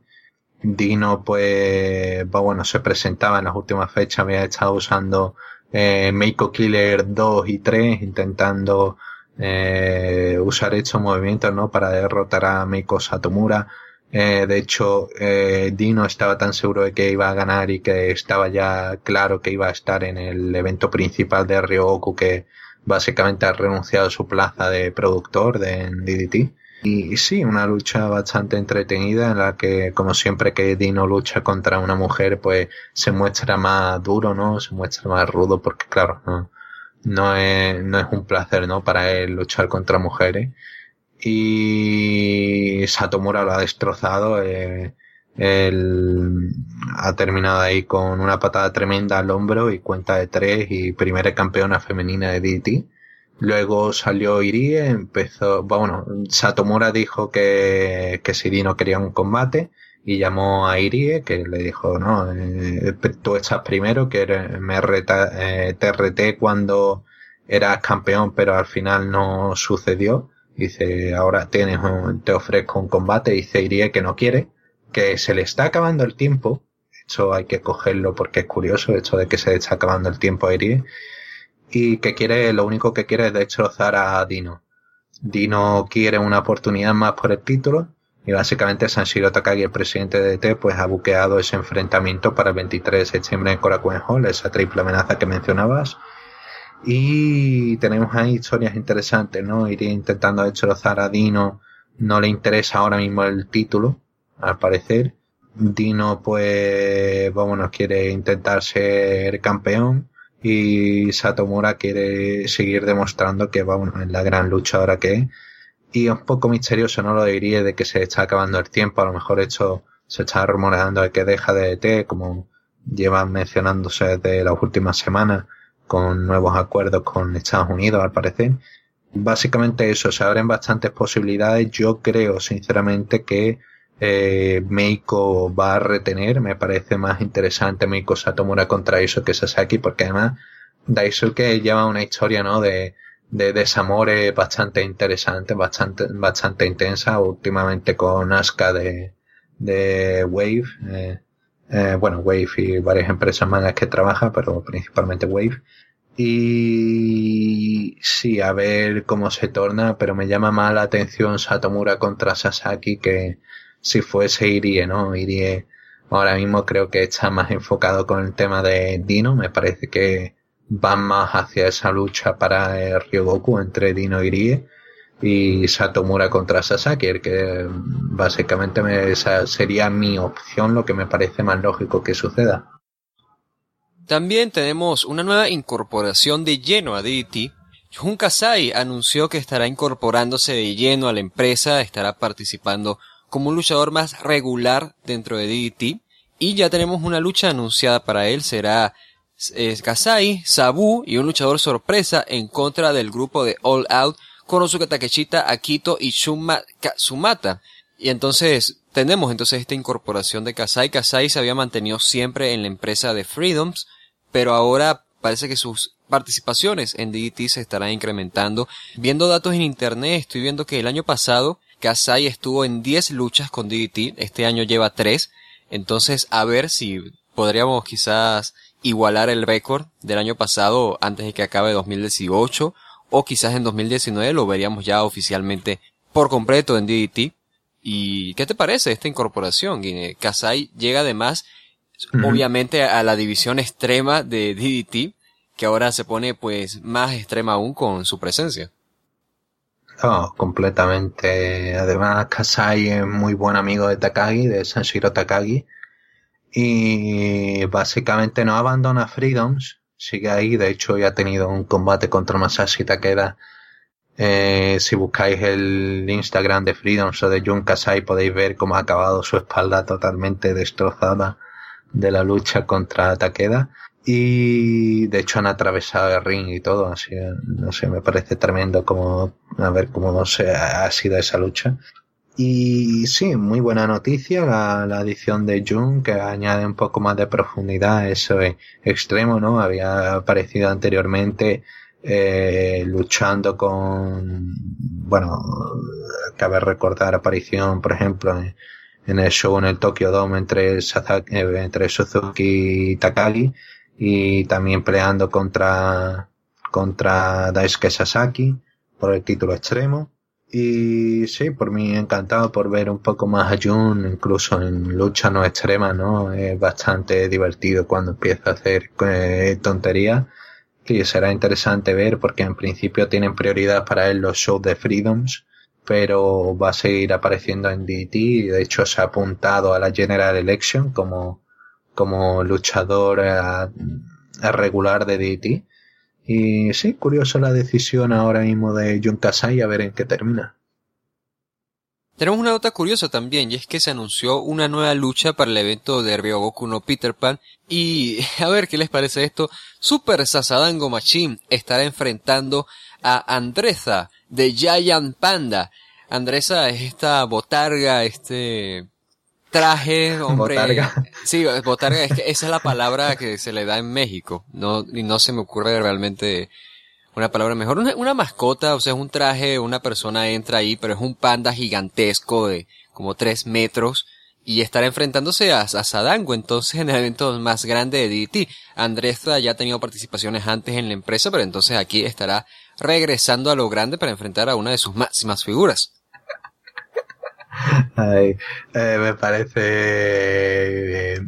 Dino pues, bueno, se presentaba en las últimas fechas, había estado usando eh, Meiko Killer 2 y 3 intentando eh, usar estos movimientos ¿no? para derrotar a Meiko Satomura. Eh, de hecho, eh, Dino estaba tan seguro de que iba a ganar y que estaba ya claro que iba a estar en el evento principal de Ryogoku que básicamente ha renunciado a su plaza de productor de DDT. Y, sí, una lucha bastante entretenida en la que, como siempre que Dino lucha contra una mujer, pues se muestra más duro, ¿no? Se muestra más rudo porque, claro, no, no es, no es un placer, ¿no? Para él luchar contra mujeres. Y Satomura lo ha destrozado. Eh, él ha terminado ahí con una patada tremenda al hombro y cuenta de tres y primera campeona femenina de DT. Luego salió Irie, empezó, bueno, Satomura dijo que, que Siri no quería un combate y llamó a Irie que le dijo, no, eh, tú estás primero, que me reta, eh, te reté cuando eras campeón, pero al final no sucedió. Dice, ahora tienes te ofrezco un combate. Dice Irie que no quiere, que se le está acabando el tiempo. Eso hay que cogerlo porque es curioso, esto de que se le está acabando el tiempo a Irie y que quiere, lo único que quiere es destrozar a Dino. Dino quiere una oportunidad más por el título y básicamente Sanshiro Takagi, el presidente de DT, pues ha buqueado ese enfrentamiento para el 23 de septiembre en Korakuen Hall, esa triple amenaza que mencionabas. Y tenemos ahí historias interesantes, ¿no? Iría intentando destrozar a Dino, no le interesa ahora mismo el título, al parecer. Dino, pues, bueno, quiere intentar ser campeón y Satomura quiere seguir demostrando que bueno, en la gran lucha ahora que es. Y es un poco misterioso, no lo diría, de que se está acabando el tiempo. A lo mejor esto se está rumoreando de que deja de ET, como llevan mencionándose desde las últimas semanas, con nuevos acuerdos con Estados Unidos, al parecer. Básicamente eso, se abren bastantes posibilidades. Yo creo, sinceramente, que eh, Meiko va a retener. Me parece más interesante Meiko Satomura contra que Sasaki, porque además Daisuke lleva una historia, ¿no? De, de desamores bastante interesante, bastante, bastante intensa, últimamente con Asuka de, de Wave, eh, eh, bueno, Wave y varias empresas más que trabaja, pero principalmente Wave. Y sí, a ver cómo se torna, pero me llama más la atención Satomura contra Sasaki que, si fuese Irie, ¿no? Irie ahora mismo creo que está más enfocado con el tema de Dino, me parece que va más hacia esa lucha para el Ryogoku entre Dino y Irie. y Satomura contra Sasaki, que básicamente me, esa sería mi opción, lo que me parece más lógico que suceda. También tenemos una nueva incorporación de lleno a DDT. Jun Kasai anunció que estará incorporándose de lleno a la empresa, estará participando como un luchador más regular dentro de DDT. Y ya tenemos una lucha anunciada para él, será eh, Kasai, Sabu y un luchador sorpresa en contra del grupo de All Out Konosuke Takechita, Akito y Shuma Sumata. Y entonces tenemos entonces esta incorporación de Kasai. Kasai se había mantenido siempre en la empresa de Freedoms, pero ahora parece que sus participaciones en DDT se estarán incrementando. Viendo datos en internet, estoy viendo que el año pasado Kasai estuvo en 10 luchas con DDT, este año lleva 3. Entonces, a ver si podríamos quizás igualar el récord del año pasado antes de que acabe 2018 o quizás en 2019 lo veríamos ya oficialmente por completo en DDT. ¿Y qué te parece esta incorporación, Guine? Kasai llega además, obviamente, a la división extrema de DDT, que ahora se pone pues más extrema aún con su presencia. Completamente. Además, Kasai es muy buen amigo de Takagi, de Sanshiro Takagi. Y básicamente no abandona Freedoms, sigue ahí. De hecho, ya ha tenido un combate contra Masashi Takeda. Eh, si buscáis el Instagram de Freedom o de Jun Kasai podéis ver cómo ha acabado su espalda totalmente destrozada de la lucha contra Takeda. Y de hecho han atravesado el ring y todo, así, no sé, me parece tremendo como, a ver cómo se ha sido esa lucha. Y sí, muy buena noticia la, la edición de June que añade un poco más de profundidad a eso extremo, ¿no? Había aparecido anteriormente eh, luchando con, bueno, cabe recordar aparición, por ejemplo, en, el show en el Tokyo Dome entre, entre Suzuki y Takagi y también peleando contra, contra Daisuke Sasaki por el título extremo. Y sí, por mí encantado por ver un poco más a Jun, incluso en lucha no extrema, ¿no? Es bastante divertido cuando empieza a hacer eh, tonterías. Y será interesante ver porque en principio tienen prioridad para él los shows de Freedoms, pero va a seguir apareciendo en DT y de hecho se ha apuntado a la General Election como, como luchador a, regular de DT y sí, curioso la decisión ahora mismo de Jun Kasai a ver en qué termina. Tenemos una nota curiosa también, y es que se anunció una nueva lucha para el evento de Ryogoku no Peter Pan. Y <laughs> a ver qué les parece esto. Super Sasadango Machine estará enfrentando a Andresa de Giant Panda. Andresa es esta botarga, este traje, hombre. Botarga. Sí, botarga, es que esa es la palabra que se le da en México. No, y no se me ocurre realmente una palabra mejor. Una, mascota, o sea, es un traje, una persona entra ahí, pero es un panda gigantesco de como tres metros y estará enfrentándose a, a Sadango, entonces en el evento más grande de DDT. Andresa ya ha tenido participaciones antes en la empresa, pero entonces aquí estará regresando a lo grande para enfrentar a una de sus máximas figuras. Ay, eh, me parece eh,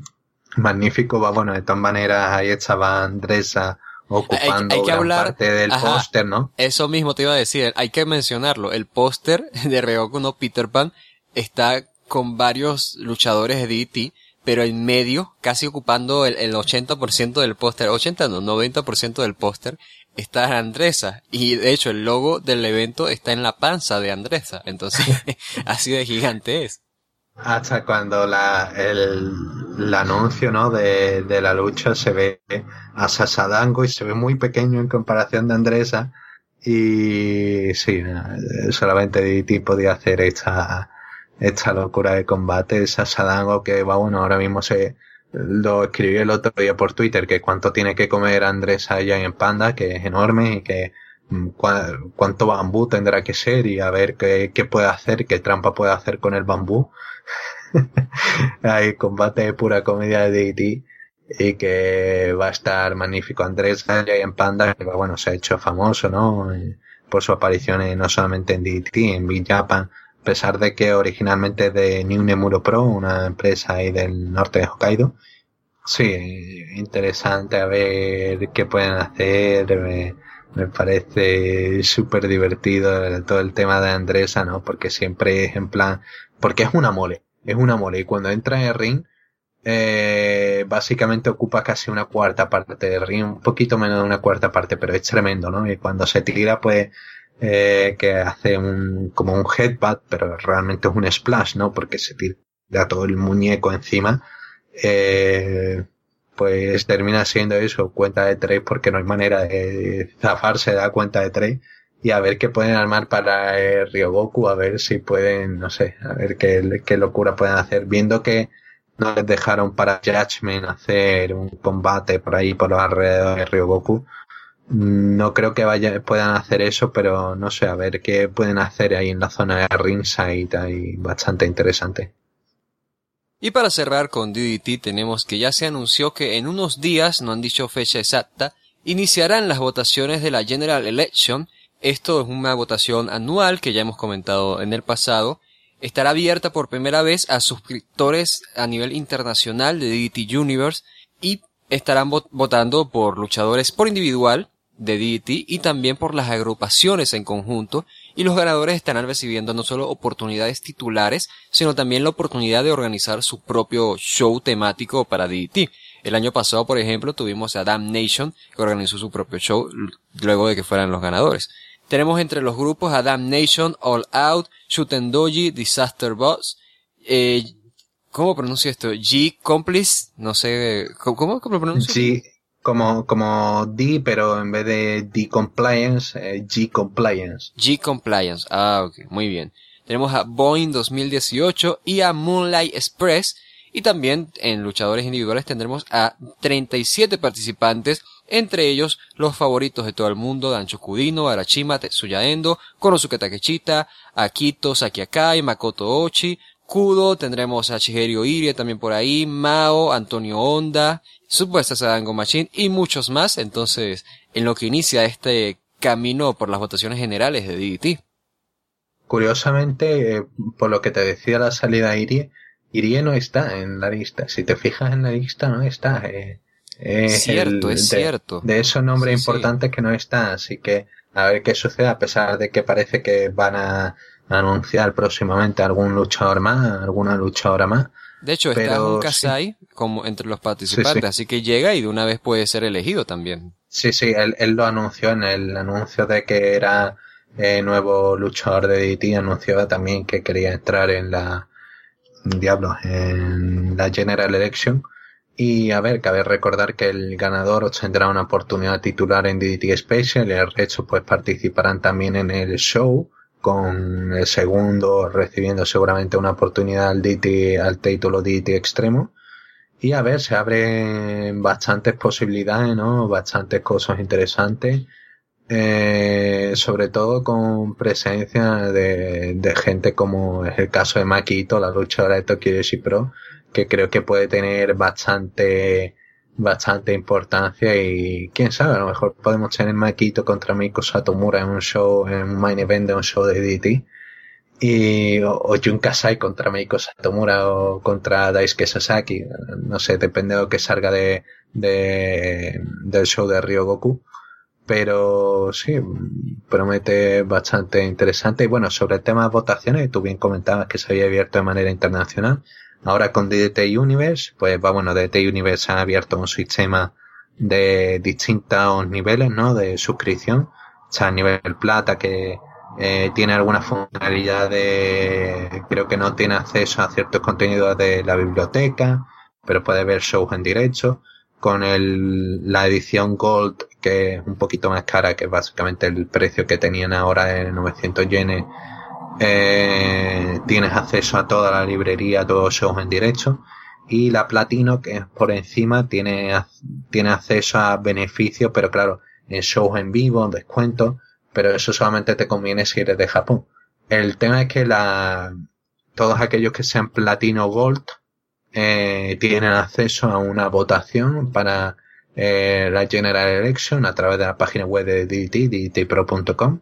magnífico. Va, bueno, de todas maneras, ahí estaba Andresa ocupando parte del póster, ¿no? Eso mismo te iba a decir, hay que mencionarlo. El póster <laughs> de Ryoku no Peter Pan está con varios luchadores de DT, pero en medio, casi ocupando el, el 80% del póster, 80 no, 90% del póster, está Andresa. Y de hecho el logo del evento está en la panza de Andresa. Entonces, <laughs> así de gigante. Hasta cuando la, el, el anuncio, ¿no? De, de la lucha se ve a Sasadango y se ve muy pequeño en comparación de Andresa. Y sí, solamente DT podía hacer esta, esta locura de combate. Sasadango que va, bueno, ahora mismo se, lo escribí el otro día por Twitter, que cuánto tiene que comer Andrés allá en Panda, que es enorme y que mm, cuánto bambú tendrá que ser y a ver qué, qué puede hacer, qué trampa puede hacer con el bambú. <laughs> Hay combate de pura comedia de DT y que va a estar magnífico. Andrés en Panda, que bueno, se ha hecho famoso, ¿no? Por su aparición no solamente en DT, en Big Japan, a pesar de que originalmente de New Nemuro Pro, una empresa ahí del norte de Hokkaido. Sí, interesante a ver qué pueden hacer. Me parece súper divertido todo el tema de Andresa, ¿no? Porque siempre es en plan, porque es una mole, es una mole. Y cuando entra en el ring, eh, básicamente ocupa casi una cuarta parte del ring, un poquito menos de una cuarta parte, pero es tremendo, ¿no? Y cuando se tira, pues, eh, que hace un, como un headbutt, pero realmente es un splash, ¿no? Porque se tira todo el muñeco encima, eh, pues termina siendo eso, cuenta de tres, porque no hay manera de zafarse da cuenta de tres y a ver qué pueden armar para el Ryogoku, a ver si pueden, no sé, a ver qué, qué locura pueden hacer, viendo que no les dejaron para Judgment hacer un combate por ahí por los alrededores de Ryogoku. No creo que puedan hacer eso, pero no sé, a ver qué pueden hacer ahí en la zona de ringside, bastante interesante. Y para cerrar con DDT tenemos que ya se anunció que en unos días, no han dicho fecha exacta, iniciarán las votaciones de la General Election. Esto es una votación anual que ya hemos comentado en el pasado, estará abierta por primera vez a suscriptores a nivel internacional de DDT Universe y estarán votando por luchadores por individual de DDT y también por las agrupaciones en conjunto y los ganadores estarán recibiendo no solo oportunidades titulares, sino también la oportunidad de organizar su propio show temático para DDT. El año pasado, por ejemplo, tuvimos a Damn Nation que organizó su propio show luego de que fueran los ganadores. Tenemos entre los grupos a Damn Nation, All Out, Shutendoji, Disaster Boss, eh, ¿cómo pronuncio esto? G Complice, no sé, ¿cómo, cómo lo pronuncio? G, como, como D, pero en vez de D Compliance, eh, G Compliance. G Compliance, ah, ok, muy bien. Tenemos a Boeing 2018 y a Moonlight Express, y también en luchadores individuales tendremos a 37 participantes entre ellos los favoritos de todo el mundo, Dancho Kudino, Arachima, Tetsuya Endo, Konosuke Akito Sakiakai, Makoto Ochi, Kudo, tendremos a Shigeru Irie también por ahí, Mao, Antonio Honda, supuesta Sadango Machine y muchos más, entonces, en lo que inicia este camino por las votaciones generales de DDT. Curiosamente, eh, por lo que te decía la salida Irie, Irie no está en la lista. Si te fijas en la lista, no está. Eh, es cierto, es de, cierto. De esos nombres importantes que no están, así que a ver qué sucede, a pesar de que parece que van a anunciar próximamente algún luchador más, alguna luchadora más. De hecho, está un Kasai como entre los participantes, así que llega y de una vez puede ser elegido también. Sí, sí, él, él lo anunció en el anuncio de que era eh, nuevo luchador de DT, anunció también que quería entrar en la, diablo, en la General Election y a ver, cabe recordar que el ganador obtendrá una oportunidad titular en DDT Special y el resto pues participarán también en el show con el segundo recibiendo seguramente una oportunidad al DT, al título DDT Extremo. Y a ver, se abren bastantes posibilidades, ¿no? Bastantes cosas interesantes. Eh, sobre todo con presencia de, de, gente como es el caso de Makito, la luchadora de Tokyo Yoshi Pro, que creo que puede tener bastante bastante importancia y quién sabe, a lo mejor podemos tener Makito contra Miko Satomura en un show, en un main event de un show de DT y o, o Jun Kasai contra Meiko Satomura o contra Daisuke Sasaki, no sé, depende de lo que salga de, de del show de Ryogoku pero sí, promete bastante interesante. Y bueno, sobre el tema de votaciones, tú bien comentabas que se había abierto de manera internacional. Ahora con DDT Universe, pues va, bueno, DDT Universe ha abierto un sistema de distintos niveles, ¿no? De suscripción. O sea, nivel plata que eh, tiene alguna funcionalidad de, creo que no tiene acceso a ciertos contenidos de la biblioteca, pero puede ver shows en directo. Con el, la edición Gold, que es un poquito más cara, que básicamente el precio que tenían ahora de 900 yenes, eh, tienes acceso a toda la librería, a todos los shows en directo. Y la Platino, que es por encima, tiene, tiene acceso a beneficios, pero claro, en shows en vivo, descuentos, pero eso solamente te conviene si eres de Japón. El tema es que la, todos aquellos que sean Platino Gold, eh, tienen acceso a una votación para eh, la General Election a través de la página web de DDT, ddtpro.com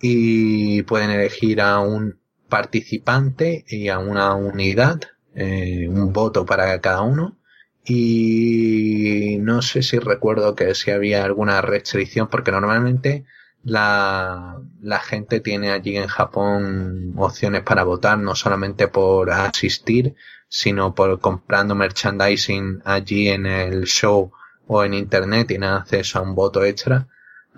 y pueden elegir a un participante y a una unidad, eh, un voto para cada uno Y no sé si recuerdo que si había alguna restricción, porque normalmente la, la gente tiene allí en Japón opciones para votar, no solamente por asistir, sino por comprando merchandising allí en el show o en internet tienen acceso a un voto extra.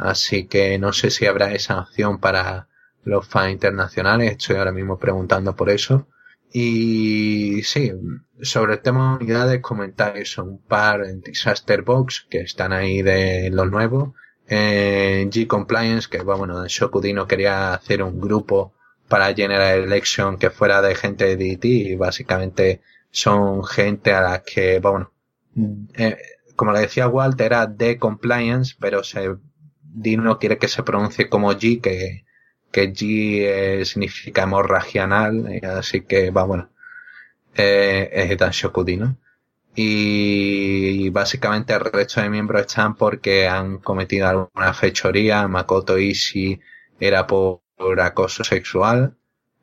Así que no sé si habrá esa opción para los fans internacionales. Estoy ahora mismo preguntando por eso. Y sí, sobre el tema de unidades, comentarios un par en Disaster Box que están ahí de los nuevos. En G Compliance, que bueno, Shokudino quería hacer un grupo para General Election que fuera de gente de DT y básicamente son gente a la que, bueno, eh, como le decía Walt, era de compliance, pero se, Dino quiere que se pronuncie como G, que, que G eh, significa hemorragia anal, así que va bueno, eh, es tan Shokudino. Y, básicamente el resto de miembros están porque han cometido alguna fechoría. Makoto Ishii era por acoso sexual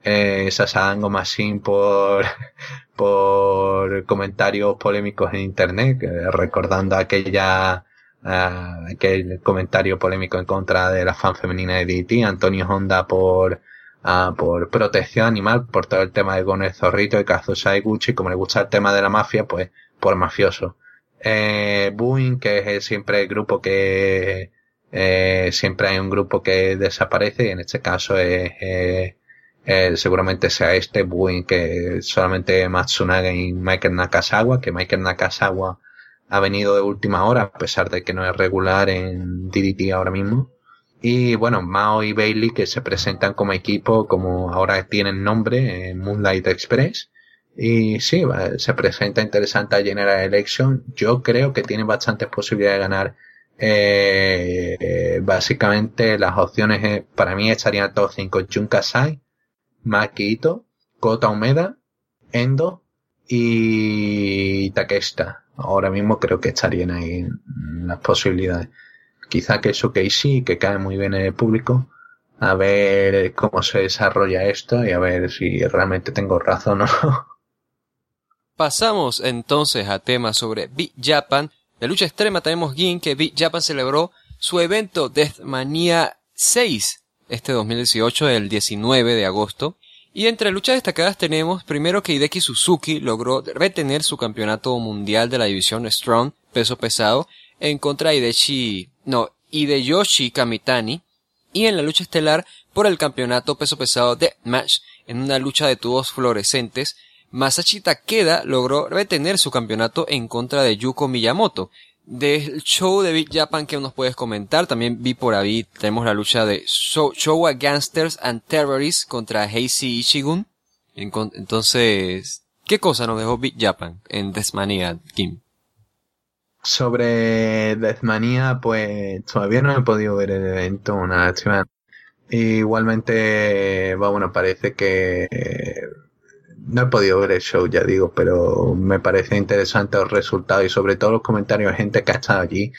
eh, Sasadango Machine por, <laughs> por comentarios polémicos en internet, recordando aquella, uh, aquel comentario polémico en contra de la fan femenina de DT, Antonio Honda por, uh, por protección animal, por todo el tema de Gonel Zorrito y Kazusa Gucci, como le gusta el tema de la mafia, pues por mafioso. Eh, Boeing, que es siempre el grupo que, eh, siempre hay un grupo que desaparece y en este caso es, eh, seguramente sea este Buin que solamente Matsunaga y Michael Nakasawa, que Michael Nakasawa ha venido de última hora, a pesar de que no es regular en DDT ahora mismo. Y bueno, Mao y Bailey que se presentan como equipo, como ahora tienen nombre en Moonlight Express. Y sí, se presenta interesante a General Election. Yo creo que tiene bastantes posibilidades de ganar. Eh, eh, básicamente las opciones eh, para mí estarían todos cinco. Jun Kasai, Makito, Kota Umeda, Endo y Takesta. Ahora mismo creo que estarían ahí las posibilidades. Quizá que eso que sí, que cae muy bien en el público. A ver cómo se desarrolla esto y a ver si realmente tengo razón o no. <laughs> Pasamos entonces a temas sobre Big Japan. De lucha extrema tenemos Gin que Big Japan celebró su evento Deathmania 6 este 2018, el 19 de agosto. Y entre luchas destacadas tenemos primero que Hideki Suzuki logró retener su campeonato mundial de la división Strong peso pesado en contra de Hideshi, no, Hideyoshi Kamitani y en la lucha estelar por el campeonato peso pesado de Match en una lucha de tubos fluorescentes Masashi Takeda logró retener su campeonato en contra de Yuko Miyamoto del show de Big Japan que nos puedes comentar. También vi por ahí, tenemos la lucha de Showa Gangsters and Terrorists contra Heisei Ichigun. Entonces, ¿qué cosa nos dejó Big Japan en Deathmania, Kim? Sobre Deathmania, pues todavía no he podido ver el evento, una Igualmente, bueno, parece que no he podido ver el show, ya digo, pero me parece interesante los resultados y sobre todo los comentarios de gente que ha estado allí,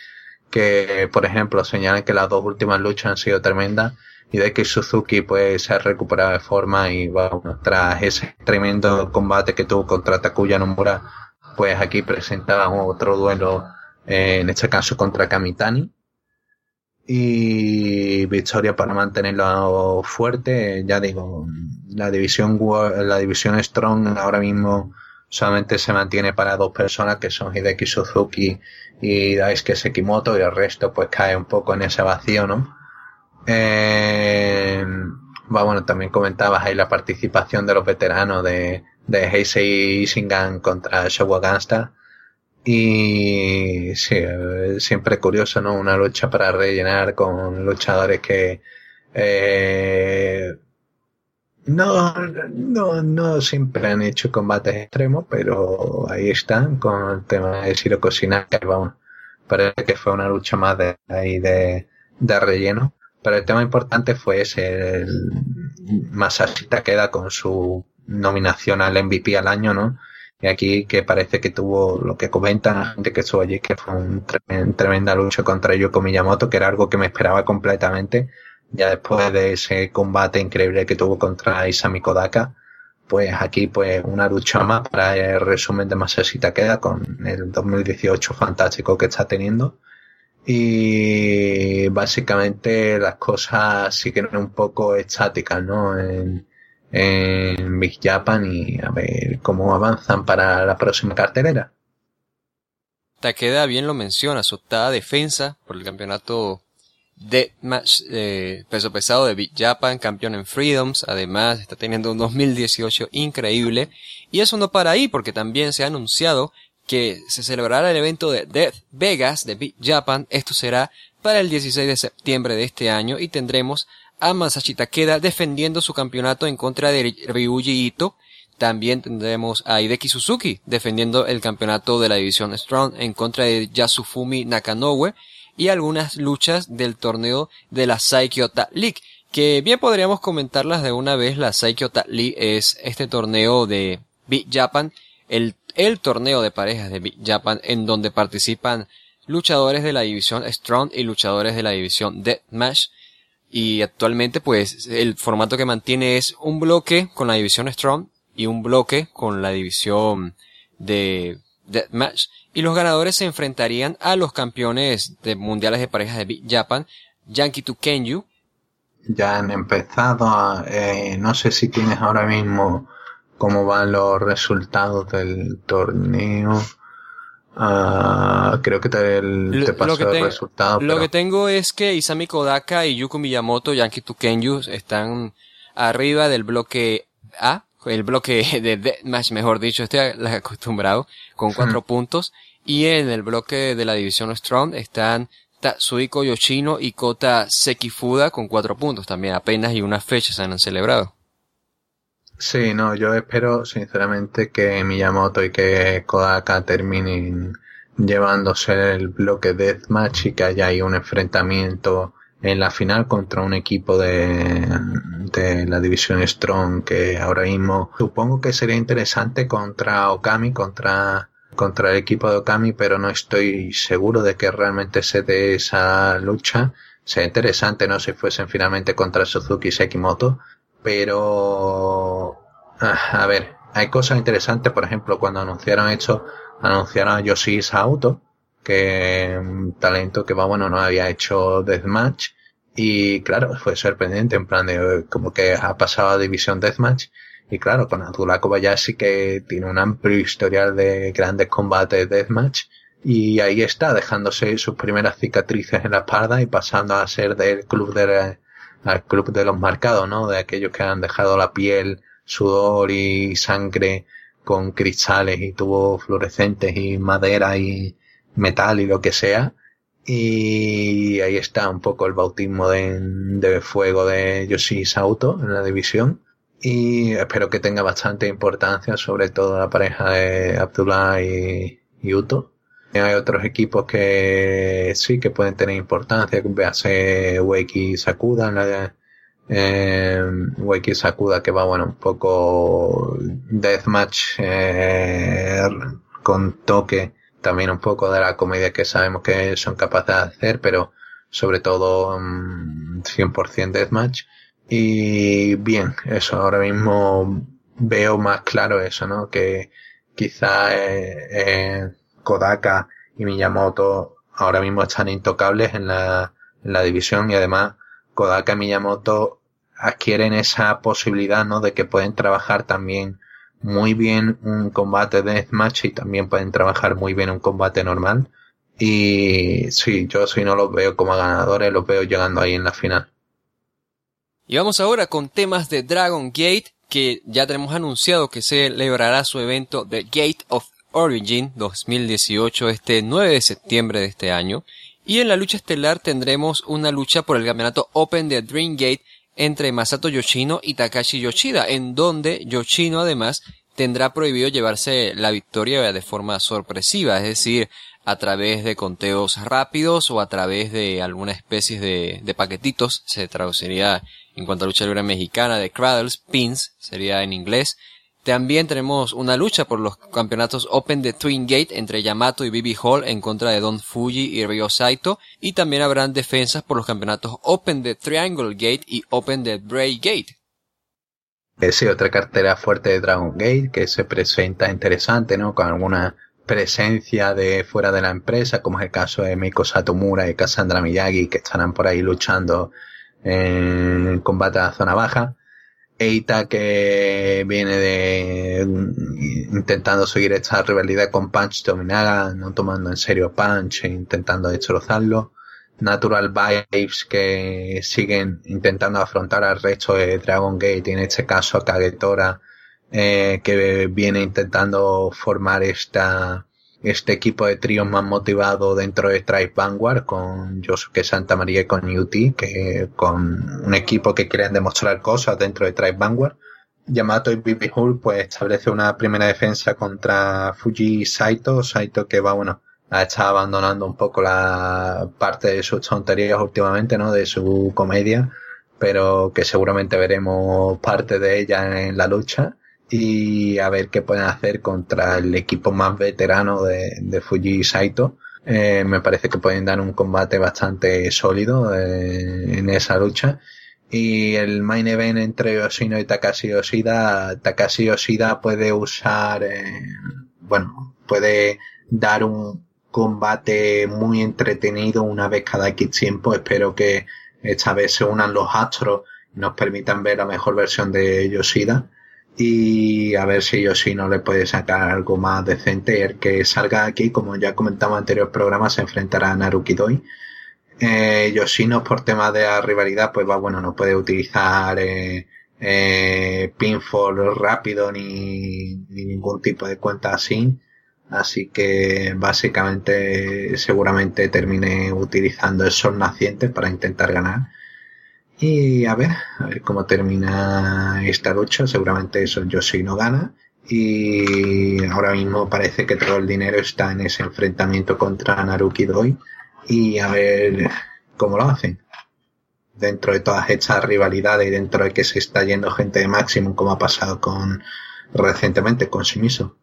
que por ejemplo señalan que las dos últimas luchas han sido tremendas y de que Suzuki pues se ha recuperado de forma y bueno, tras ese tremendo combate que tuvo contra Takuya Nomura, pues aquí presentaba otro duelo, eh, en este caso contra Kamitani y victoria para mantenerlo fuerte. Ya digo, la división la división Strong ahora mismo solamente se mantiene para dos personas que son Hideki Suzuki y Daisuke Sekimoto y el resto pues cae un poco en ese vacío, ¿no? Eh, bueno, también comentabas ahí la participación de los veteranos de, de Heisei Isingan contra Showa Gangsta y sí, siempre curioso, ¿no? Una lucha para rellenar con luchadores que eh, no, no, no siempre han hecho combates extremos, pero ahí están con el tema de Shiro que vamos, parece que fue una lucha más de ahí de, de relleno. Pero el tema importante fue ese, el Masashi queda con su nominación al MVP al año, ¿no? Y aquí que parece que tuvo lo que comentan la gente que estuvo allí, que fue un tremenda lucha contra Yoko Miyamoto, que era algo que me esperaba completamente. Ya después de ese combate increíble que tuvo contra Isami Kodaka, pues aquí pues una lucha más para el resumen de Masashi queda con el 2018 fantástico que está teniendo y básicamente las cosas siguen un poco estáticas ¿no? en, en Big Japan y a ver cómo avanzan para la próxima cartelera. Takeda bien lo menciona, su octava defensa por el campeonato Deathmatch eh, peso pesado de Big Japan, campeón en Freedoms, además está teniendo un 2018 increíble y eso no para ahí porque también se ha anunciado que se celebrará el evento de Death Vegas de Big Japan, esto será para el 16 de septiembre de este año y tendremos a Masashi Takeda defendiendo su campeonato en contra de Ryuji Ito, también tendremos a Hideki Suzuki defendiendo el campeonato de la división Strong en contra de Yasufumi Nakanoue y algunas luchas del torneo de la Saikyota League, que bien podríamos comentarlas de una vez. La Saikyota League es este torneo de Big Japan, el, el torneo de parejas de Big Japan en donde participan luchadores de la división Strong y luchadores de la división Deathmatch. Y actualmente pues el formato que mantiene es un bloque con la división Strong y un bloque con la división de Deathmatch y los ganadores se enfrentarían a los campeones de mundiales de parejas de Big Japan, Yankee to Kenyu. Ya han empezado, eh, no sé si tienes ahora mismo cómo van los resultados del torneo. Uh, creo que te, el, te paso el resultado. Lo que tengo es que Isami Kodaka y Yuko Miyamoto, Yankee to Kenyu, están arriba del bloque A el bloque <laughs> de Deathmatch, mejor dicho, estoy acostumbrado, con cuatro puntos. Y en el bloque de la división Strong están Tatsuiko Yoshino y Kota Sekifuda con cuatro puntos también. Apenas y unas fechas se han celebrado. Sí, no, yo espero sinceramente que Miyamoto y que Kodaka terminen llevándose el bloque Deathmatch y que haya ahí un enfrentamiento en la final contra un equipo de, de la división Strong que ahora mismo supongo que sería interesante contra Okami, contra, contra el equipo de Okami, pero no estoy seguro de que realmente se dé esa lucha. Sería interesante, no si fuesen finalmente contra Suzuki y Sekimoto, pero ah, a ver, hay cosas interesantes, por ejemplo, cuando anunciaron esto, anunciaron a Yoshi Auto, que un talento que bueno, no había hecho Deathmatch. Y claro, fue sorprendente, en plan de como que ha pasado a División Deathmatch. Y claro, con Abdullah Kobayashi que tiene un amplio historial de grandes combates Deathmatch. Y ahí está, dejándose sus primeras cicatrices en la espalda y pasando a ser del club de, al club de los marcados, ¿no? De aquellos que han dejado la piel, sudor y sangre con cristales y tubos fluorescentes y madera y, metal y lo que sea. Y ahí está un poco el bautismo de, fuego de Yoshi Sauto en la división. Y espero que tenga bastante importancia, sobre todo la pareja de Abdullah y, Uto. Hay otros equipos que sí que pueden tener importancia, vease Weki Sakuda, la, eh, Weki Sakuda que va bueno un poco deathmatch eh, con toque también un poco de la comedia que sabemos que son capaces de hacer, pero sobre todo 100% mm, deathmatch. Y bien, eso, ahora mismo veo más claro eso, ¿no? Que quizá eh, eh, Kodaka y Miyamoto ahora mismo están intocables en la, en la división y además Kodaka y Miyamoto adquieren esa posibilidad, ¿no? De que pueden trabajar también muy bien un combate de deathmatch y también pueden trabajar muy bien un combate normal. Y sí, yo si no los veo como ganadores, los veo llegando ahí en la final. Y vamos ahora con temas de Dragon Gate, que ya tenemos anunciado que celebrará su evento The Gate of Origin 2018 este 9 de septiembre de este año. Y en la lucha estelar tendremos una lucha por el campeonato Open de Dream Gate entre Masato Yoshino y Takashi Yoshida, en donde Yoshino además tendrá prohibido llevarse la victoria de forma sorpresiva, es decir, a través de conteos rápidos o a través de alguna especie de, de paquetitos, se traduciría en cuanto a lucha libre mexicana de cradles, pins, sería en inglés, también tenemos una lucha por los campeonatos Open de Twin Gate entre Yamato y Bibi Hall en contra de Don Fuji y Ryo Saito. Y también habrán defensas por los campeonatos Open de Triangle Gate y Open de Bray Gate. sí, otra cartera fuerte de Dragon Gate que se presenta interesante, ¿no? Con alguna presencia de fuera de la empresa, como es el caso de Meiko Satomura y Cassandra Miyagi, que estarán por ahí luchando en combate a la zona baja. Eita que viene de intentando seguir esta rivalidad con Punch Dominaga, no tomando en serio Punch e intentando destrozarlo. Natural Vibes que siguen intentando afrontar al resto de Dragon Gate y en este caso a Kagetora eh, que viene intentando formar esta este equipo de tríos más motivado dentro de Stripe Vanguard con Yosuke Santa María y con Yuti, que con un equipo que quieren demostrar cosas dentro de Stripe Vanguard. Yamato y Bibi Hull pues establece una primera defensa contra Fuji Saito, Saito que va, bueno, ha estado abandonando un poco la parte de sus tonterías últimamente, ¿no? De su comedia, pero que seguramente veremos parte de ella en la lucha y a ver qué pueden hacer contra el equipo más veterano de, de Fuji Saito. Eh, me parece que pueden dar un combate bastante sólido eh, en esa lucha. Y el main event entre Yoshino y Takashi Yoshida, Takashi Yoshida puede usar, eh, bueno, puede dar un combate muy entretenido una vez cada X tiempo. Espero que esta vez se unan los astros y nos permitan ver la mejor versión de Yoshida y a ver si Yoshino le puede sacar algo más decente. El que salga aquí, como ya comentamos en anteriores programas, se enfrentará a Naruki Doi. Eh, Yoshino por tema de la rivalidad, pues va, bueno, no puede utilizar eh, eh, pinfall rápido ni, ni, ningún tipo de cuenta así. Así que básicamente seguramente termine utilizando el sol naciente para intentar ganar. Y a ver, a ver cómo termina esta lucha. Seguramente eso no gana. Y ahora mismo parece que todo el dinero está en ese enfrentamiento contra Naruki Doi. Y a ver cómo lo hacen. Dentro de todas estas rivalidades y dentro de que se está yendo gente de Maximum como ha pasado con recientemente con Shimizu.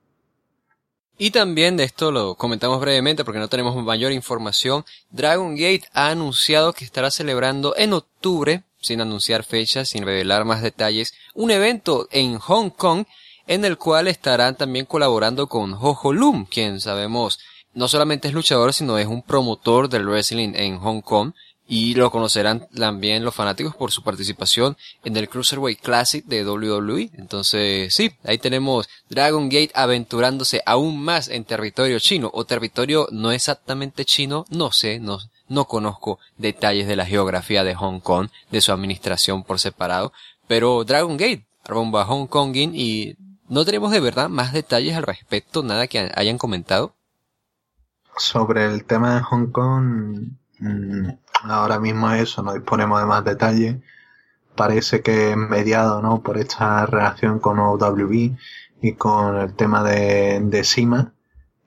Y también de esto lo comentamos brevemente porque no tenemos mayor información. Dragon Gate ha anunciado que estará celebrando en octubre, sin anunciar fechas, sin revelar más detalles, un evento en Hong Kong en el cual estarán también colaborando con Jojo Lum, quien sabemos no solamente es luchador, sino es un promotor del wrestling en Hong Kong y lo conocerán también los fanáticos por su participación en el Cruiserweight Classic de WWE. Entonces, sí, ahí tenemos Dragon Gate aventurándose aún más en territorio chino o territorio no exactamente chino, no sé, no, no conozco detalles de la geografía de Hong Kong, de su administración por separado, pero Dragon Gate rumbo a Hong Konging y no tenemos de verdad más detalles al respecto, nada que hayan comentado. Sobre el tema de Hong Kong, mm, Ahora mismo eso, no disponemos de más detalles. Parece que es mediado, ¿no? Por esta relación con OWB y con el tema de, de Sima.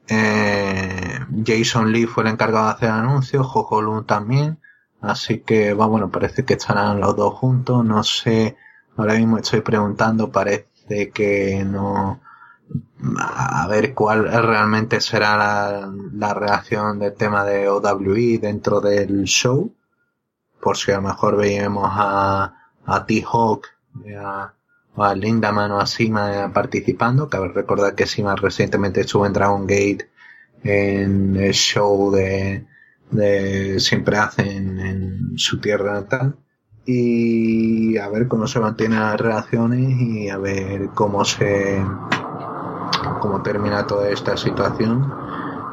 Eh, Jason Lee fue el encargado de hacer anuncios, Jojo Lun también. Así que, bueno, parece que estarán los dos juntos. No sé, ahora mismo estoy preguntando, parece que no, a ver cuál realmente será la, la reacción del tema de OWE dentro del show. Por si a lo mejor veíamos a, a T-Hawk a, a Lindaman o a Sima participando. Cabe recordar que Sima recientemente estuvo en Dragon Gate en el show de, de siempre hacen en su tierra natal y a ver cómo se mantienen las relaciones y a ver cómo se cómo termina toda esta situación.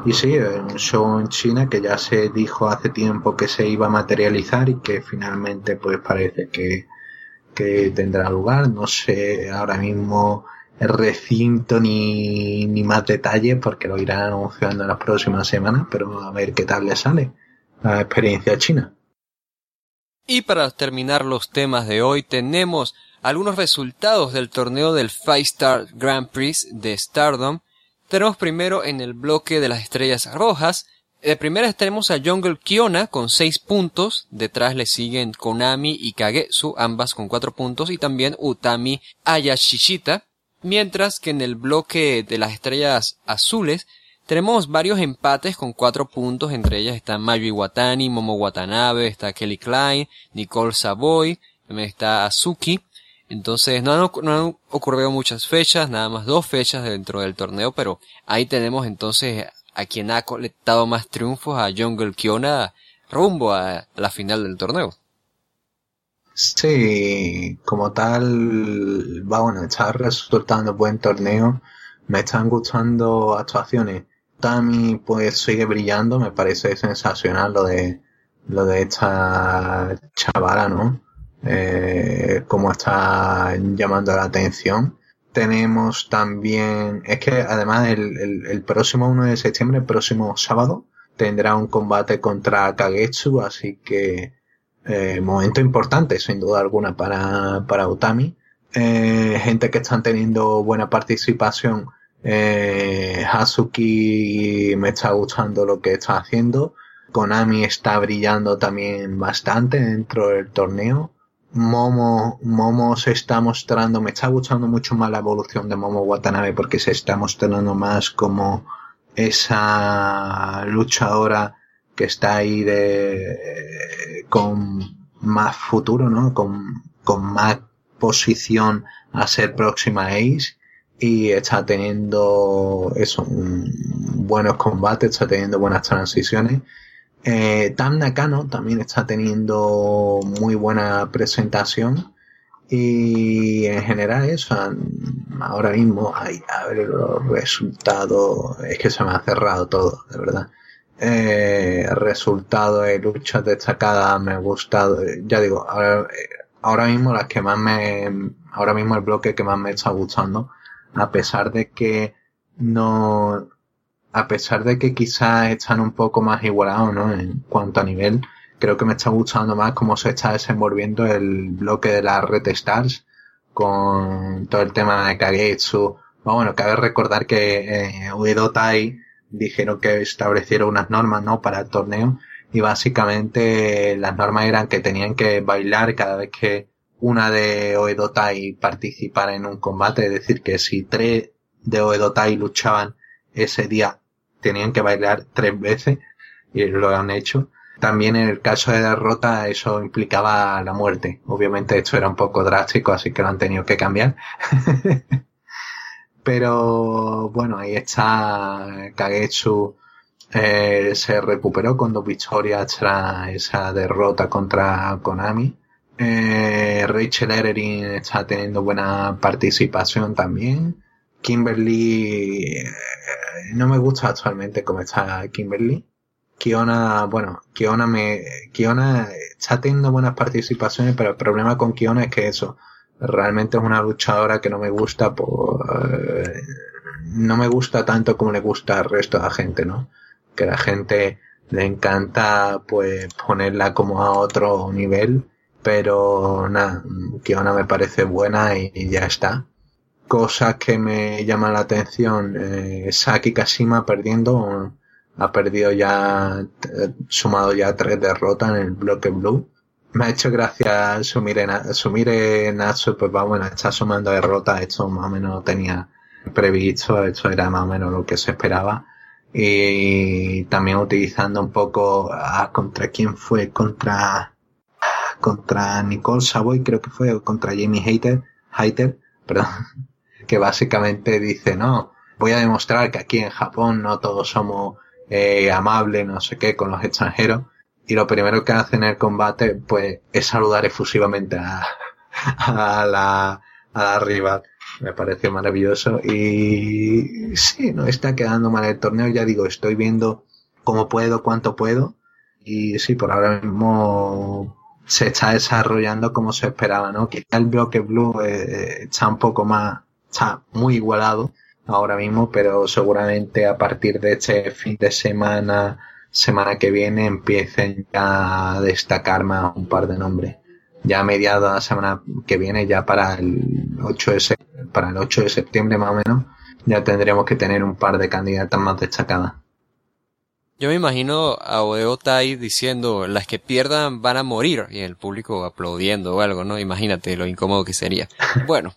Y sí, un show en China que ya se dijo hace tiempo que se iba a materializar y que finalmente pues parece que, que tendrá lugar. No sé ahora mismo el recinto ni, ni más detalles porque lo irán anunciando en las próximas semanas, pero a ver qué tal le sale la experiencia china. Y para terminar los temas de hoy tenemos algunos resultados del torneo del Five Star Grand Prix de Stardom. Tenemos primero en el bloque de las estrellas rojas. De primera tenemos a Jungle Kiona con 6 puntos. Detrás le siguen Konami y Kagetsu, ambas con 4 puntos. Y también Utami Ayashishita. Mientras que en el bloque de las estrellas azules tenemos varios empates con 4 puntos. Entre ellas están Mayu Iwatani, Momo Watanabe, está Kelly Klein, Nicole Savoy, está Azuki. Entonces no han, ocurrido muchas fechas, nada más dos fechas dentro del torneo, pero ahí tenemos entonces a quien ha colectado más triunfos, a Jungle Kiona, rumbo a la final del torneo. Sí, como tal, va bueno, está resultando buen torneo. Me están gustando actuaciones. Tami pues sigue brillando, me parece sensacional lo de lo de esta chavala, ¿no? Eh, como está llamando la atención. Tenemos también, es que además el, el, el próximo 1 de septiembre, el próximo sábado, tendrá un combate contra Kagetsu, así que eh, momento importante, sin duda alguna, para, para Utami. Eh, gente que están teniendo buena participación. Eh, Hazuki me está gustando lo que está haciendo. Konami está brillando también bastante dentro del torneo. Momo, Momo se está mostrando, me está gustando mucho más la evolución de Momo Watanabe porque se está mostrando más como esa luchadora que está ahí de con más futuro, ¿no? Con, con más posición a ser próxima Ace y está teniendo eso, buenos combates, está teniendo buenas transiciones. Eh, Tam Nakano también está teniendo muy buena presentación y en general eso, ahora mismo, hay a ver los resultados, es que se me ha cerrado todo, de verdad. Eh, resultado de luchas destacadas me ha gustado ya digo ahora, ahora, mismo las que más me ahora mismo el bloque que más me está gustando a pesar de que no a pesar de que quizás están un poco más igualados ¿no? en cuanto a nivel creo que me está gustando más cómo se está desenvolviendo el bloque de la Red Stars con todo el tema de Kagetsu bueno cabe recordar que eh, Tai dijeron que establecieron unas normas, ¿no? Para el torneo y básicamente las normas eran que tenían que bailar cada vez que una de Oedotai participara en un combate, es decir, que si tres de Oedotai luchaban ese día, tenían que bailar tres veces y lo han hecho. También en el caso de derrota eso implicaba la muerte. Obviamente esto era un poco drástico, así que lo han tenido que cambiar. <laughs> Pero bueno, ahí está Kagetsu. Eh, se recuperó con dos victorias tras esa derrota contra Konami. Eh, Rachel Erin está teniendo buena participación también. Kimberly eh, no me gusta actualmente cómo está Kimberly. Kiona, bueno, Kiona me, Kiona está teniendo buenas participaciones, pero el problema con Kiona es que eso, realmente es una luchadora que no me gusta por, no me gusta tanto como le gusta al resto de la gente, ¿no? Que la gente le encanta pues ponerla como a otro nivel, pero nada, Kiona me parece buena y, ya está. Cosas que me llaman la atención, eh, Saki Kashima perdiendo, ha perdido ya, sumado ya tres derrotas en el bloque blue me ha hecho gracia Sumire, Sumire Natsu, pues va, bueno, está sumando derrotas, esto más o menos tenía previsto, esto era más o menos lo que se esperaba. Y también utilizando un poco ah, contra quién fue, contra contra Nicole Savoy, creo que fue, o contra Jamie Hater, Hater, perdón, que básicamente dice, no, voy a demostrar que aquí en Japón no todos somos eh, amables, no sé qué, con los extranjeros y lo primero que hace en el combate pues es saludar efusivamente a, <laughs> a la, a la rival. Me pareció maravilloso y sí, no está quedando mal el torneo, ya digo, estoy viendo cómo puedo, cuánto puedo y sí, por ahora mismo se está desarrollando como se esperaba, ¿no? Quizá el bloque blue eh, está un poco más, está muy igualado ahora mismo, pero seguramente a partir de este fin de semana semana que viene empiecen ya a destacar más un par de nombres. Ya a mediados de la semana que viene, ya para el 8 de, para el 8 de septiembre más o menos, ya tendremos que tener un par de candidatas más destacadas. Yo me imagino a Odeo Tai diciendo, las que pierdan van a morir, y el público aplaudiendo o algo, ¿no? Imagínate lo incómodo que sería. <laughs> Bueno,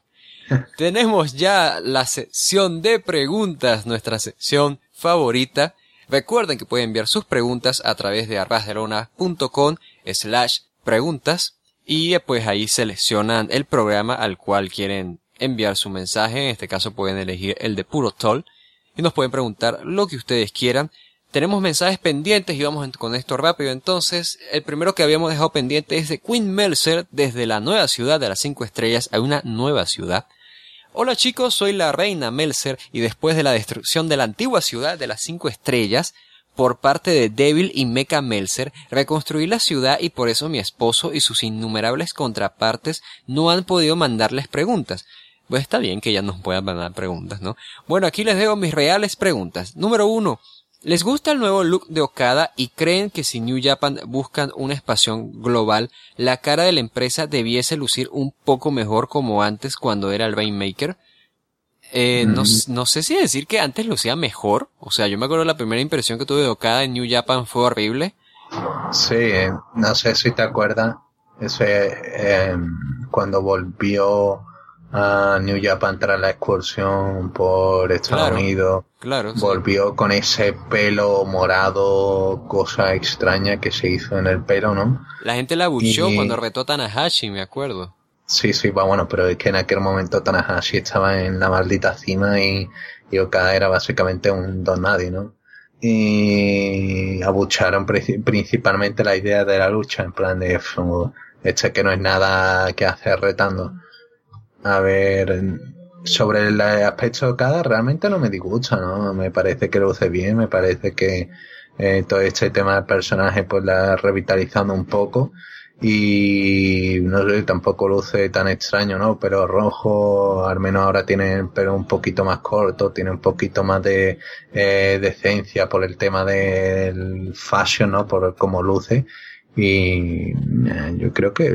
tenemos ya la sección de preguntas, nuestra sección favorita, Recuerden que pueden enviar sus preguntas a través de arbazdelona.com slash preguntas y pues ahí seleccionan el programa al cual quieren enviar su mensaje. En este caso pueden elegir el de Puro Toll y nos pueden preguntar lo que ustedes quieran. Tenemos mensajes pendientes y vamos con esto rápido. Entonces, el primero que habíamos dejado pendiente es de Queen Melzer desde la nueva ciudad de las cinco estrellas a una nueva ciudad. Hola chicos, soy la reina Melzer y después de la destrucción de la antigua ciudad de las cinco estrellas, por parte de Devil y Mecha Melzer, reconstruí la ciudad y por eso mi esposo y sus innumerables contrapartes no han podido mandarles preguntas. Pues está bien que ya nos puedan mandar preguntas, ¿no? Bueno, aquí les dejo mis reales preguntas. Número uno. ¿Les gusta el nuevo look de Okada y creen que si New Japan buscan una expansión global, la cara de la empresa debiese lucir un poco mejor como antes cuando era el Rainmaker? Eh, no, no, sé si decir que antes lucía mejor. O sea, yo me acuerdo la primera impresión que tuve de Okada en New Japan fue horrible. Sí, eh, no sé si te acuerdas. Ese, eh, cuando volvió a New Japan tras la excursión por Estados Unidos. Claro. Volvió con ese pelo morado, cosa extraña que se hizo en el pelo, ¿no? La gente la buchó cuando retó Tanahashi, me acuerdo. Sí, sí, va bueno, pero es que en aquel momento Tanahashi estaba en la maldita cima y, y Okada era básicamente un don nadie, ¿no? Y abucharon principalmente la idea de la lucha, en plan de, este que no es nada que hacer retando. A ver, sobre el aspecto de Okada realmente no me disgusta, ¿no? Me parece que luce bien, me parece que eh, todo este tema del personaje pues la revitalizando un poco y no sé, tampoco luce tan extraño, ¿no? Pero rojo, al menos ahora tiene el un poquito más corto, tiene un poquito más de eh, decencia por el tema del fashion, ¿no? Por cómo luce. Y eh, yo creo que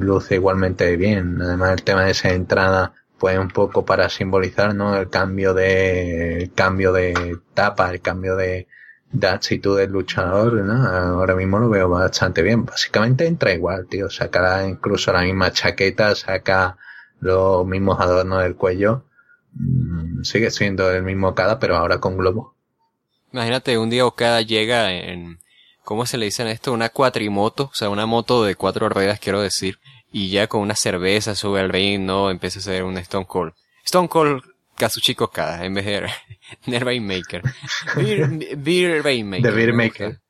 luce igualmente bien. Además, el tema de esa entrada, pues un poco para simbolizar, ¿no? El cambio de, el cambio de tapa, el cambio de, de actitud del luchador, ¿no? Ahora mismo lo veo bastante bien. Básicamente entra igual, tío. Saca incluso la misma chaqueta, saca los mismos adornos del cuello. Mm, sigue siendo el mismo Okada, pero ahora con globo. Imagínate, un día Okada llega en, ¿cómo se le dice en esto? Una cuatrimoto, o sea, una moto de cuatro ruedas, quiero decir. Y ya con una cerveza sube al ring, ¿no? Empieza a ser un Stone Cold. Stone Cold Kazuchi Okada en vez de Beer <laughs> Rainmaker. Beer, Rainmaker. The Beer Maker.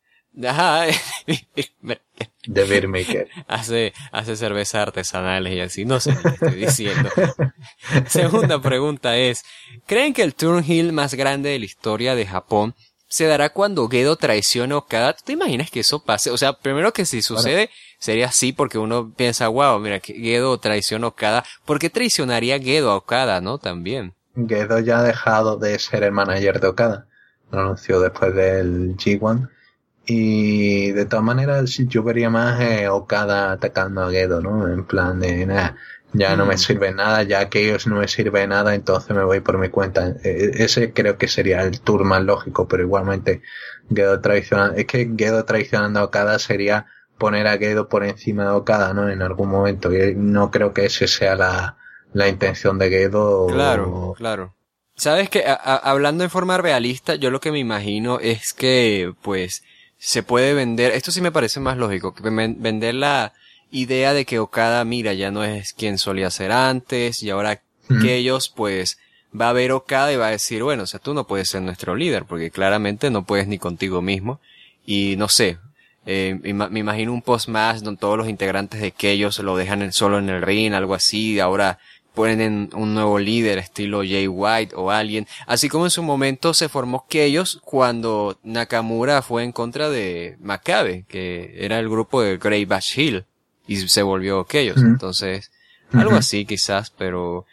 Ajá. <laughs> The Beer Maker. Hace, hace cerveza artesanales y así. No sé qué estoy diciendo. <laughs> Segunda pregunta es, ¿creen que el turnhill más grande de la historia de Japón se dará cuando Gedo traicione a Okada? ¿Tú te imaginas que eso pase? O sea, primero que si sucede, sería así porque uno piensa, wow, mira, que Gedo traiciona a Okada. ¿Por qué traicionaría Gedo a Okada, no? También. Gedo ya ha dejado de ser el manager de Okada. Lo anunció después del G1. Y de todas maneras, yo vería más eh, Okada atacando a Gedo, ¿no? En plan de, nada, ya no me mm. sirve nada, ya que ellos no me sirve nada, entonces me voy por mi cuenta. E, ese creo que sería el tour más lógico, pero igualmente Gedo traicionando, es que Gedo traicionando a Okada sería poner a Gedo por encima de Okada, ¿no? En algún momento. Y no creo que ese sea la, la intención de Gedo. Claro, claro. Sabes que hablando en forma realista, yo lo que me imagino es que, pues, se puede vender, esto sí me parece más lógico, que vender la idea de que Okada, mira, ya no es quien solía ser antes, y ahora que ellos, pues, va a ver Okada y va a decir, bueno, o sea, tú no puedes ser nuestro líder, porque claramente no puedes ni contigo mismo, y no sé, eh, me imagino un post más donde todos los integrantes de que ellos lo dejan solo en el ring, algo así, ahora ponen un nuevo líder estilo Jay White o alguien, así como en su momento se formó ellos cuando Nakamura fue en contra de Makabe, que era el grupo de Grey Bash Hill, y se volvió ellos entonces, algo así quizás, pero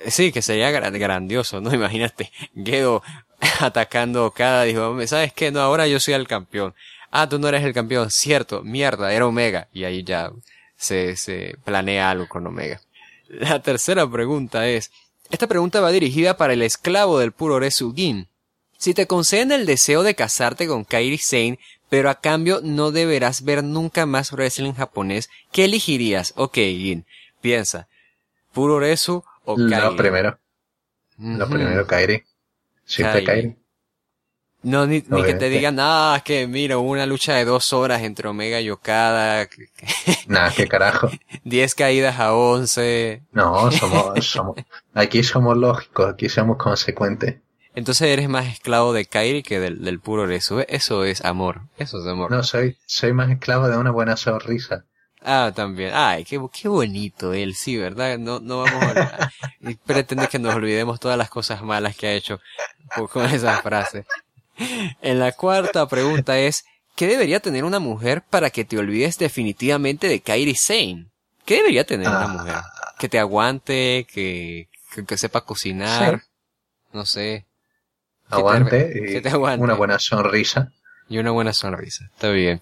eh, sí, que sería grandioso, ¿no? <laughs> Imagínate, Gedo <laughs> atacando cada dijo, ¿sabes qué? No, ahora yo soy el campeón. Ah, tú no eres el campeón, cierto, mierda, era Omega, y ahí ya se, se planea algo con Omega. La tercera pregunta es, esta pregunta va dirigida para el esclavo del puro Gin. Si te conceden el deseo de casarte con Kairi Sane, pero a cambio no deberás ver nunca más wrestling japonés, ¿qué elegirías? Ok, Gin, piensa. ¿Puro Resu o Kairi? Lo primero. Lo primero, Kairi. Siempre Kairi. No, ni, que te digan, ah, que mira, una lucha de dos horas entre Omega y Okada. <laughs> Nada, qué carajo. 10 caídas a 11. No, somos, somos, aquí somos lógicos, aquí somos consecuentes. Entonces eres más esclavo de Kairi que del, del puro Resu. Eso es amor. Eso es amor. No, soy, soy más esclavo de una buena sonrisa. Ah, también. Ay, qué, qué bonito él, sí, ¿verdad? No, no vamos a... <laughs> pretende que nos olvidemos todas las cosas malas que ha hecho con esa frase. En la cuarta pregunta es, ¿qué debería tener una mujer para que te olvides definitivamente de Kairi Sane? ¿Qué debería tener una mujer? Que te aguante, que, que, sepa cocinar, no sé. Aguante, y aguante. una buena sonrisa. Y una buena sonrisa, está bien.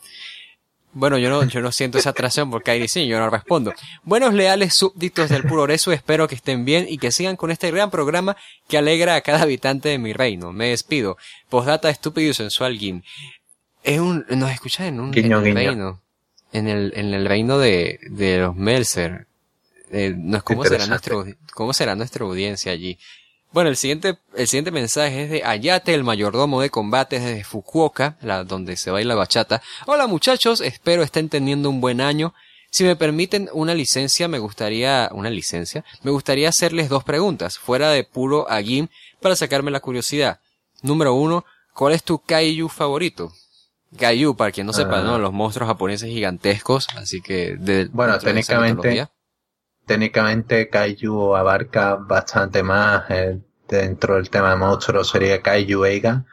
Bueno, yo no, yo no siento esa atracción porque ahí sí, yo no respondo. Buenos leales súbditos del puro Progreso, espero que estén bien y que sigan con este gran programa que alegra a cada habitante de mi reino. Me despido. Postdata estúpido y sensual Gim. Es un, nos escuchan en un reino. En el, en el reino de, de los Melzer. Eh, ¿cómo será nuestro, cómo será nuestra audiencia allí? Bueno, el siguiente, el siguiente mensaje es de Ayate, el mayordomo de combates desde Fukuoka, la, donde se baila bachata. Hola muchachos, espero estén teniendo un buen año. Si me permiten una licencia, me gustaría, una licencia, me gustaría hacerles dos preguntas, fuera de puro agim, para sacarme la curiosidad. Número uno, ¿cuál es tu kaiju favorito? Kaiju, para quien no sepa, ¿no? Ah. Los monstruos japoneses gigantescos, así que de, Bueno, técnicamente, técnicamente Kaiju abarca bastante más dentro del tema de monstruos sería Kaiju Eiga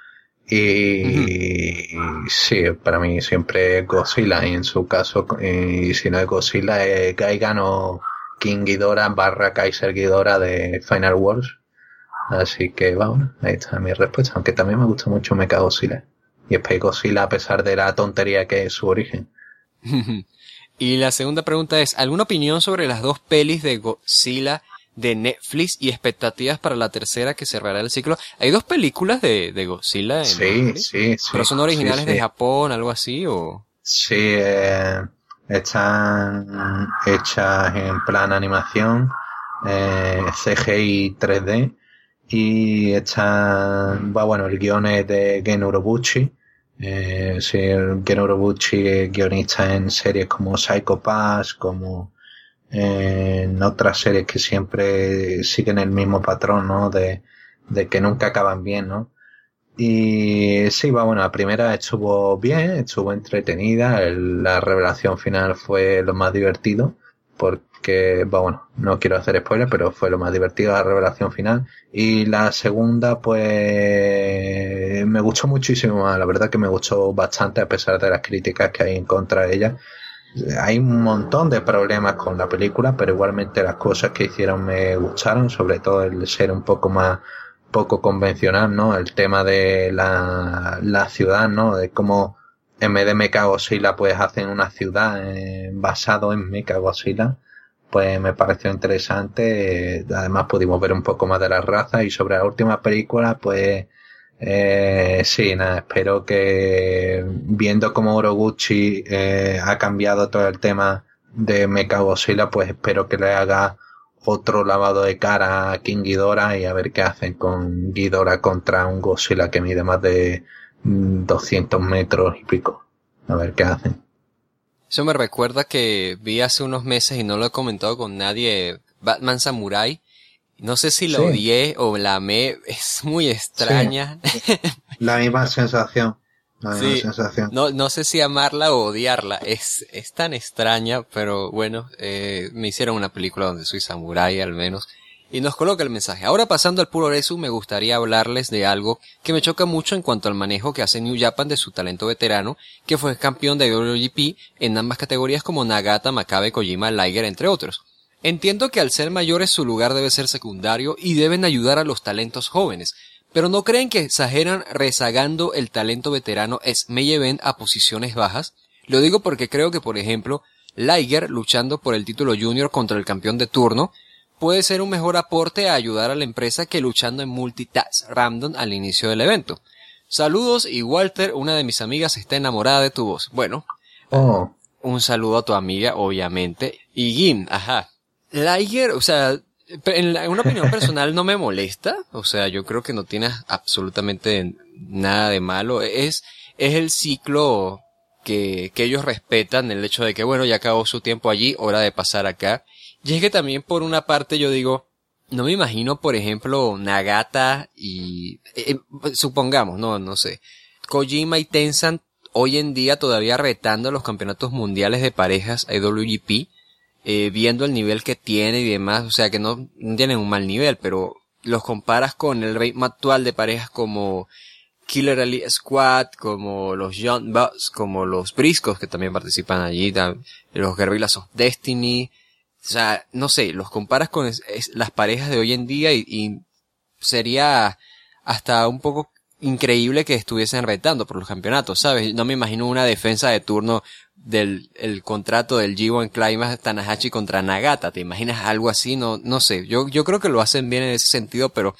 y sí, para mí siempre es Godzilla y en su caso, y si no es Godzilla es Gaigan o King Ghidorah barra Kaiser Ghidorah de Final Wars. Así que vamos, ahí está mi respuesta, aunque también me gusta mucho Mecha Godzilla. Y Space Godzilla a pesar de la tontería que es su origen. <laughs> Y la segunda pregunta es, ¿alguna opinión sobre las dos pelis de Godzilla de Netflix y expectativas para la tercera que cerrará el ciclo? Hay dos películas de, de Godzilla en sí, sí, sí, ¿Pero son originales de Japón, algo así o...? Sí, eh, están hechas en plan animación, eh, CGI 3D y están, bueno, el guion es de Gen Urobuchi eh, sí, Ken Urobuchi guionista en series como Psycho Pass, como en otras series que siempre siguen el mismo patrón, ¿no? De, de que nunca acaban bien, ¿no? Y sí, va, bueno, la primera estuvo bien, estuvo entretenida, la revelación final fue lo más divertido, porque que, bueno, no quiero hacer spoiler, pero fue lo más divertido la revelación final. Y la segunda, pues, me gustó muchísimo, la verdad que me gustó bastante a pesar de las críticas que hay en contra de ella. Hay un montón de problemas con la película, pero igualmente las cosas que hicieron me gustaron, sobre todo el ser un poco más poco convencional, ¿no? El tema de la, la ciudad, ¿no? De cómo en vez de Mecha Godzilla pues hacen una ciudad eh, basado en Mecha Godzilla pues me pareció interesante. Además pudimos ver un poco más de la raza y sobre la última película, pues eh, sí, nada, espero que viendo cómo Oroguchi eh, ha cambiado todo el tema de Mecha Godzilla, pues espero que le haga otro lavado de cara a King Ghidorah y a ver qué hacen con Ghidorah contra un Godzilla que mide más de 200 mm, metros y pico. A ver qué hacen. Eso me recuerda que vi hace unos meses y no lo he comentado con nadie, Batman Samurai. No sé si la odié o la amé, es muy extraña. La misma sensación. La misma sensación. No, no sé si amarla o odiarla. Es, es tan extraña, pero bueno, eh, me hicieron una película donde soy samurai al menos y nos coloca el mensaje. Ahora pasando al puro resu, me gustaría hablarles de algo que me choca mucho en cuanto al manejo que hace New Japan de su talento veterano, que fue campeón de WGP en ambas categorías como Nagata, Makabe, Kojima, Liger, entre otros. Entiendo que al ser mayores su lugar debe ser secundario y deben ayudar a los talentos jóvenes, pero ¿no creen que exageran rezagando el talento veterano es Event a posiciones bajas? Lo digo porque creo que, por ejemplo, Liger luchando por el título junior contra el campeón de turno, puede ser un mejor aporte a ayudar a la empresa que luchando en multitask random al inicio del evento. Saludos y Walter, una de mis amigas está enamorada de tu voz. Bueno, oh. un saludo a tu amiga, obviamente. Y Gim, ajá. Liger, o sea, en, una opinión personal no me molesta. O sea, yo creo que no tiene absolutamente nada de malo. Es, es el ciclo que, que ellos respetan el hecho de que, bueno, ya acabó su tiempo allí, hora de pasar acá. Y es que también por una parte yo digo, no me imagino, por ejemplo, Nagata y, eh, eh, supongamos, no, no sé, Kojima y Tenzan hoy en día todavía retando los campeonatos mundiales de parejas IWGP, eh, viendo el nivel que tiene y demás, o sea que no, tienen un mal nivel, pero los comparas con el ritmo actual de parejas como Killer Elite Squad, como los Young Bucks, como los Briscos que también participan allí, los Guerrillas of Destiny, o sea, no sé, los comparas con las parejas de hoy en día y, sería hasta un poco increíble que estuviesen retando por los campeonatos, ¿sabes? No me imagino una defensa de turno del el contrato del G1 Climax Tanahashi contra Nagata. ¿Te imaginas algo así? No, no sé. Yo, yo creo que lo hacen bien en ese sentido, pero,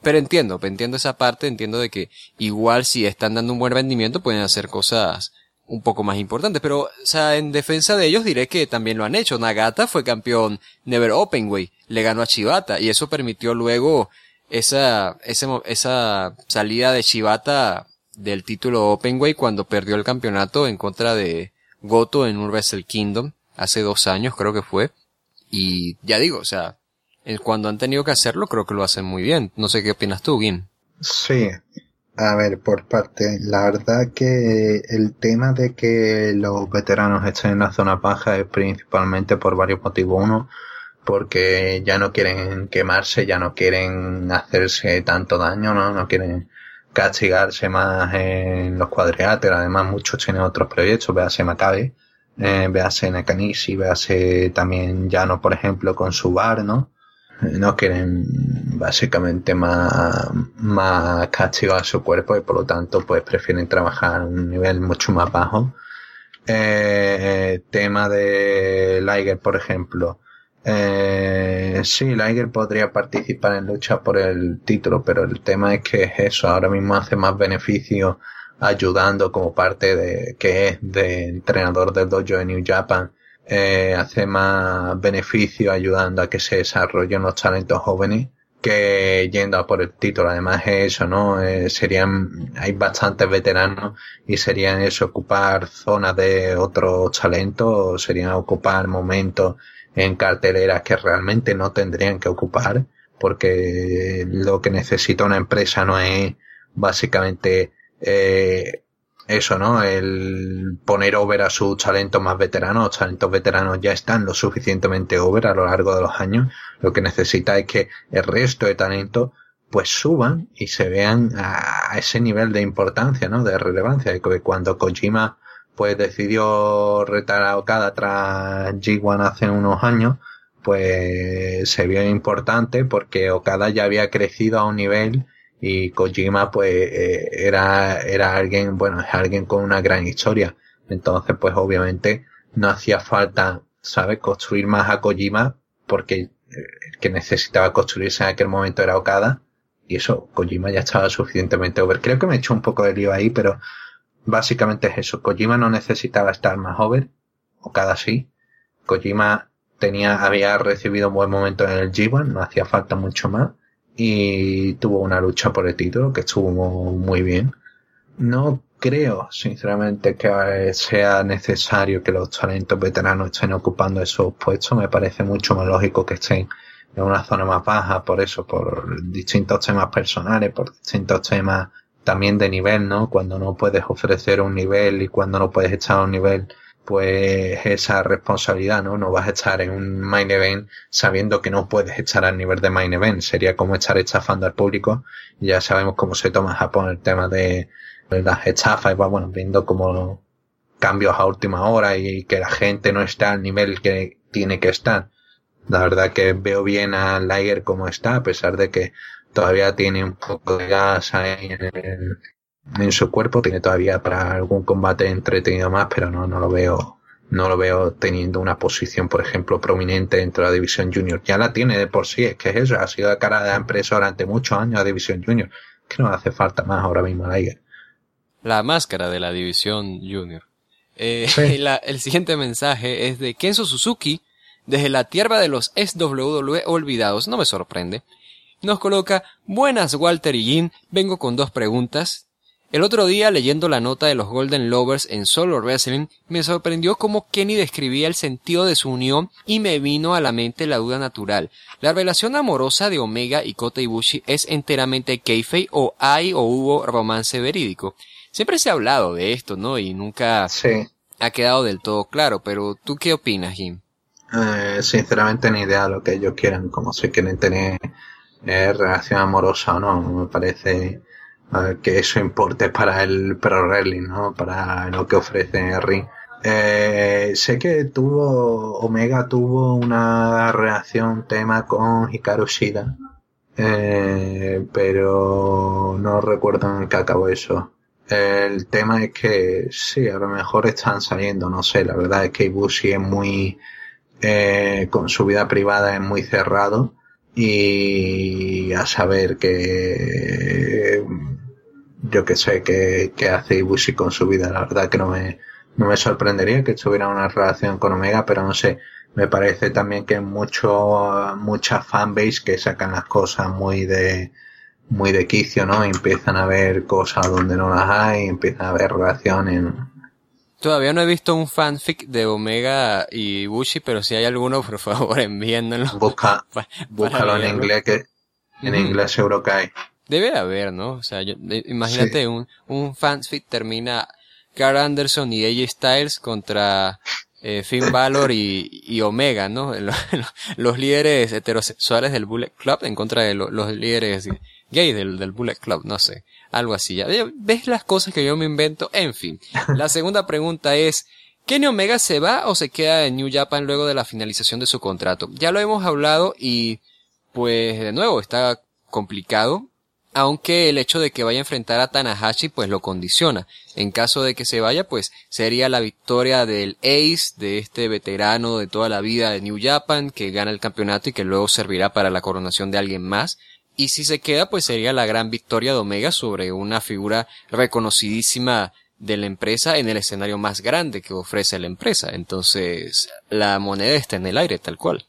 pero entiendo, entiendo esa parte, entiendo de que igual si están dando un buen rendimiento pueden hacer cosas un poco más importantes. Pero, o sea, en defensa de ellos diré que también lo han hecho. Nagata fue campeón Never Openway, le ganó a Chivata y eso permitió luego esa, ese, esa salida de Chivata del título Openway cuando perdió el campeonato en contra de Goto en Wrestle Kingdom hace dos años creo que fue. Y ya digo, o sea, cuando han tenido que hacerlo creo que lo hacen muy bien. No sé qué opinas tú, Gin. Sí, a ver, por parte, la verdad que el tema de que los veteranos estén en la zona baja es principalmente por varios motivos. Uno, porque ya no quieren quemarse, ya no quieren hacerse tanto daño, ¿no? No quieren castigarse más en los cuadriláteros. Además, muchos tienen otros proyectos, véase Macabe, eh, véase Nakanishi, también Llano, por ejemplo, con su bar, ¿no? No quieren básicamente más, más castigar su cuerpo y por lo tanto pues prefieren trabajar a un nivel mucho más bajo. Eh, tema de Liger, por ejemplo. Eh, sí, Liger podría participar en lucha por el título, pero el tema es que es eso, ahora mismo hace más beneficio ayudando como parte de, que es de entrenador del dojo de New Japan eh, hace más beneficio ayudando a que se desarrollen los talentos jóvenes que yendo a por el título. Además es eso, ¿no? Eh, serían, hay bastantes veteranos y serían eso, ocupar zonas de otros talentos, serían ocupar momentos en carteleras que realmente no tendrían que ocupar porque lo que necesita una empresa no es básicamente eh, eso, ¿no? El poner over a sus talentos más veteranos, los talentos veteranos ya están lo suficientemente over a lo largo de los años. Lo que necesita es que el resto de talentos pues suban y se vean a, ese nivel de importancia, ¿no? De relevancia. Que cuando Kojima pues decidió retar a Okada tras G1 hace unos años, pues se vio importante porque Okada ya había crecido a un nivel y Kojima pues eh, era, era alguien, bueno, es alguien con una gran historia. Entonces pues obviamente no hacía falta, ¿sabes? Construir más a Kojima porque el que necesitaba construirse en aquel momento era Okada y eso, Kojima ya estaba suficientemente over. Creo que me he hecho un poco de lío ahí, pero básicamente es eso. Kojima no necesitaba estar más over, Okada sí. Kojima tenía, había recibido un buen momento en el G1, no hacía falta mucho más y tuvo una lucha por el título que estuvo muy bien. No creo, sinceramente, que sea necesario que los talentos veteranos estén ocupando esos puestos. Me parece mucho más lógico que estén en una zona más baja, por eso, por distintos temas personales, por distintos temas también de nivel, ¿no? Cuando no puedes ofrecer un nivel y cuando no puedes echar un nivel pues esa responsabilidad, ¿no? No vas a estar en un main event sabiendo que no puedes estar al nivel de main event. Sería como estar estafando al público. Ya sabemos cómo se toma en Japón el tema de las estafas y va, bueno, viendo como cambios a última hora y que la gente no está al nivel que tiene que estar. La verdad que veo bien a Liger como está, a pesar de que todavía tiene un poco de gas ahí en, en su cuerpo, tiene todavía para algún combate entretenido más, pero no, no lo veo, no lo veo teniendo una posición, por ejemplo, prominente dentro de la división junior. Ya la tiene de por sí, es que es eso, ha sido de cara de la empresa durante muchos años la división junior, que no hace falta más ahora mismo a Liger. La máscara de la división junior. Eh, <laughs> el siguiente mensaje es de Kenzo Suzuki, desde la tierra de los SWW olvidados, no me sorprende. Nos coloca, buenas Walter y Jin, vengo con dos preguntas. El otro día, leyendo la nota de los Golden Lovers en Solo Wrestling, me sorprendió cómo Kenny describía el sentido de su unión y me vino a la mente la duda natural. ¿La relación amorosa de Omega y Kota Ibushi es enteramente kayfabe o hay o hubo romance verídico? Siempre se ha hablado de esto, ¿no? Y nunca ha quedado del todo claro, pero ¿tú qué opinas, Jim? Eh, sinceramente ni idea de lo que ellos quieran, como si quieren tener eh, relación amorosa o no, me parece que eso importe para el pro wrestling, ¿no? Para lo que ofrece ring. Eh, sé que tuvo, Omega tuvo una reacción tema con Hikaru Shida, eh, pero no recuerdo en qué acabó eso. El tema es que sí, a lo mejor están saliendo, no sé, la verdad es que Ibushi es muy, eh, con su vida privada es muy cerrado y a saber que yo que sé qué, hace Ibushi con su vida. La verdad que no me, no me sorprendería que tuviera una relación con Omega, pero no sé. Me parece también que mucho, mucha fanbase que sacan las cosas muy de, muy de quicio, ¿no? Y empiezan a ver cosas donde no las hay, empiezan a ver relaciones. Todavía no he visto un fanfic de Omega y Ibushi, pero si hay alguno, por favor, <laughs> envíenlo. Busca, <laughs> búscalo en inglés que, en inglés seguro que hay. Debe haber, ¿no? O sea, imagínate un, un fanfic termina Carl Anderson y AJ Styles contra eh, Finn Balor y, y Omega, ¿no? <laughs> Los, líderes heterosexuales del Bullet Club en contra de los líderes gay del, del Bullet Club, no sé, algo así. ¿Ya? ¿Ves las cosas que yo me invento? En fin. La <laughs> segunda pregunta es, ¿Kenny Omega se va o se queda en New Japan luego de la finalización de su contrato? Ya lo hemos hablado y, pues, de nuevo, está complicado aunque el hecho de que vaya a enfrentar a Tanahashi pues lo condiciona. En caso de que se vaya pues sería la victoria del Ace, de este veterano de toda la vida de New Japan que gana el campeonato y que luego servirá para la coronación de alguien más. Y si se queda pues sería la gran victoria de Omega sobre una figura reconocidísima de la empresa en el escenario más grande que ofrece la empresa. Entonces la moneda está en el aire tal cual.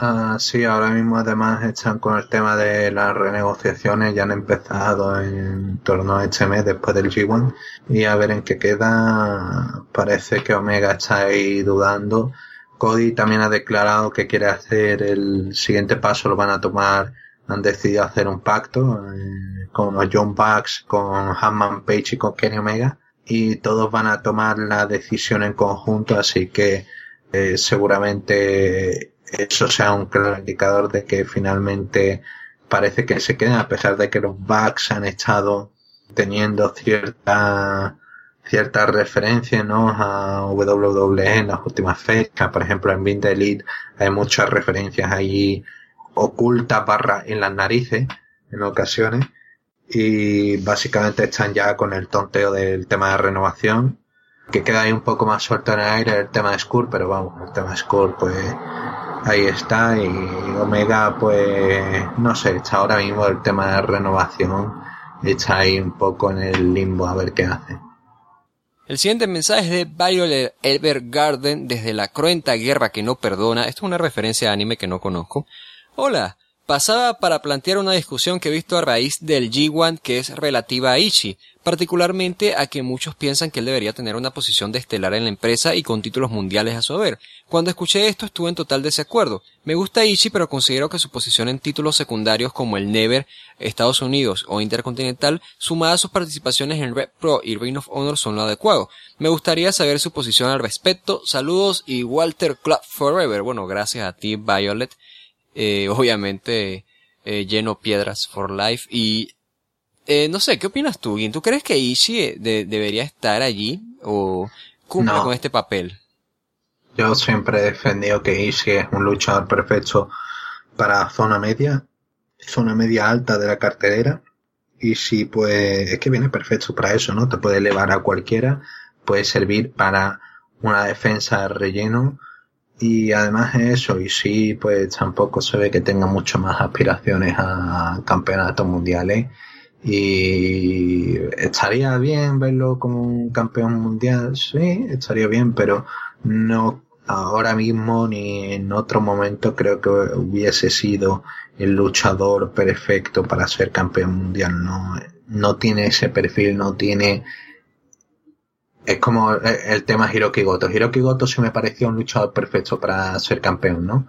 Ah, sí, ahora mismo además están con el tema de las renegociaciones, ya han empezado en torno a este mes después del G1 y a ver en qué queda. Parece que Omega está ahí dudando. Cody también ha declarado que quiere hacer el siguiente paso, lo van a tomar, han decidido hacer un pacto eh, con John Bucks, con Hanman Page y con Kenny Omega y todos van a tomar la decisión en conjunto, así que eh, seguramente eso sea un claro indicador de que finalmente parece que se queden a pesar de que los Bucks han estado teniendo cierta cierta referencia ¿no? a WWE en las últimas fechas por ejemplo en Vinta Elite hay muchas referencias allí ocultas barra en las narices en ocasiones y básicamente están ya con el tonteo del tema de renovación que queda ahí un poco más suelto en el aire el tema de Skull pero vamos el tema de Skull pues ahí está y Omega pues no sé, está ahora mismo el tema de renovación, está ahí un poco en el limbo a ver qué hace. El siguiente mensaje es de Violet Evergarden desde la cruenta guerra que no perdona. Esto es una referencia a anime que no conozco. Hola, pasaba para plantear una discusión que he visto a raíz del G1 que es relativa a Ichi, particularmente a que muchos piensan que él debería tener una posición de estelar en la empresa y con títulos mundiales a su haber. Cuando escuché esto estuve en total desacuerdo. Me gusta Ichi pero considero que su posición en títulos secundarios como el Never, Estados Unidos o Intercontinental, sumada a sus participaciones en Red Pro y Ring of Honor son lo adecuado. Me gustaría saber su posición al respecto. Saludos y Walter Club Forever. Bueno, gracias a ti Violet eh, <laughs> obviamente eh, lleno piedras for life y eh, no sé, ¿qué opinas tú, ¿Tú crees que Ishii debería estar allí o cumple con este papel? Yo siempre he defendido que Ishii es un luchador perfecto para zona media, zona media alta de la cartelera. Y si pues es que viene perfecto para eso, ¿no? Te puede elevar a cualquiera, puede servir para una defensa de relleno, y además de eso, y sí, pues tampoco se ve que tenga mucho más aspiraciones a campeonatos mundiales. Y estaría bien verlo como un campeón mundial, sí, estaría bien, pero no ahora mismo ni en otro momento creo que hubiese sido el luchador perfecto para ser campeón mundial. No, no tiene ese perfil, no tiene... Es como el tema Hiroki Goto. Hiroki Goto se me parecía un luchador perfecto para ser campeón, ¿no?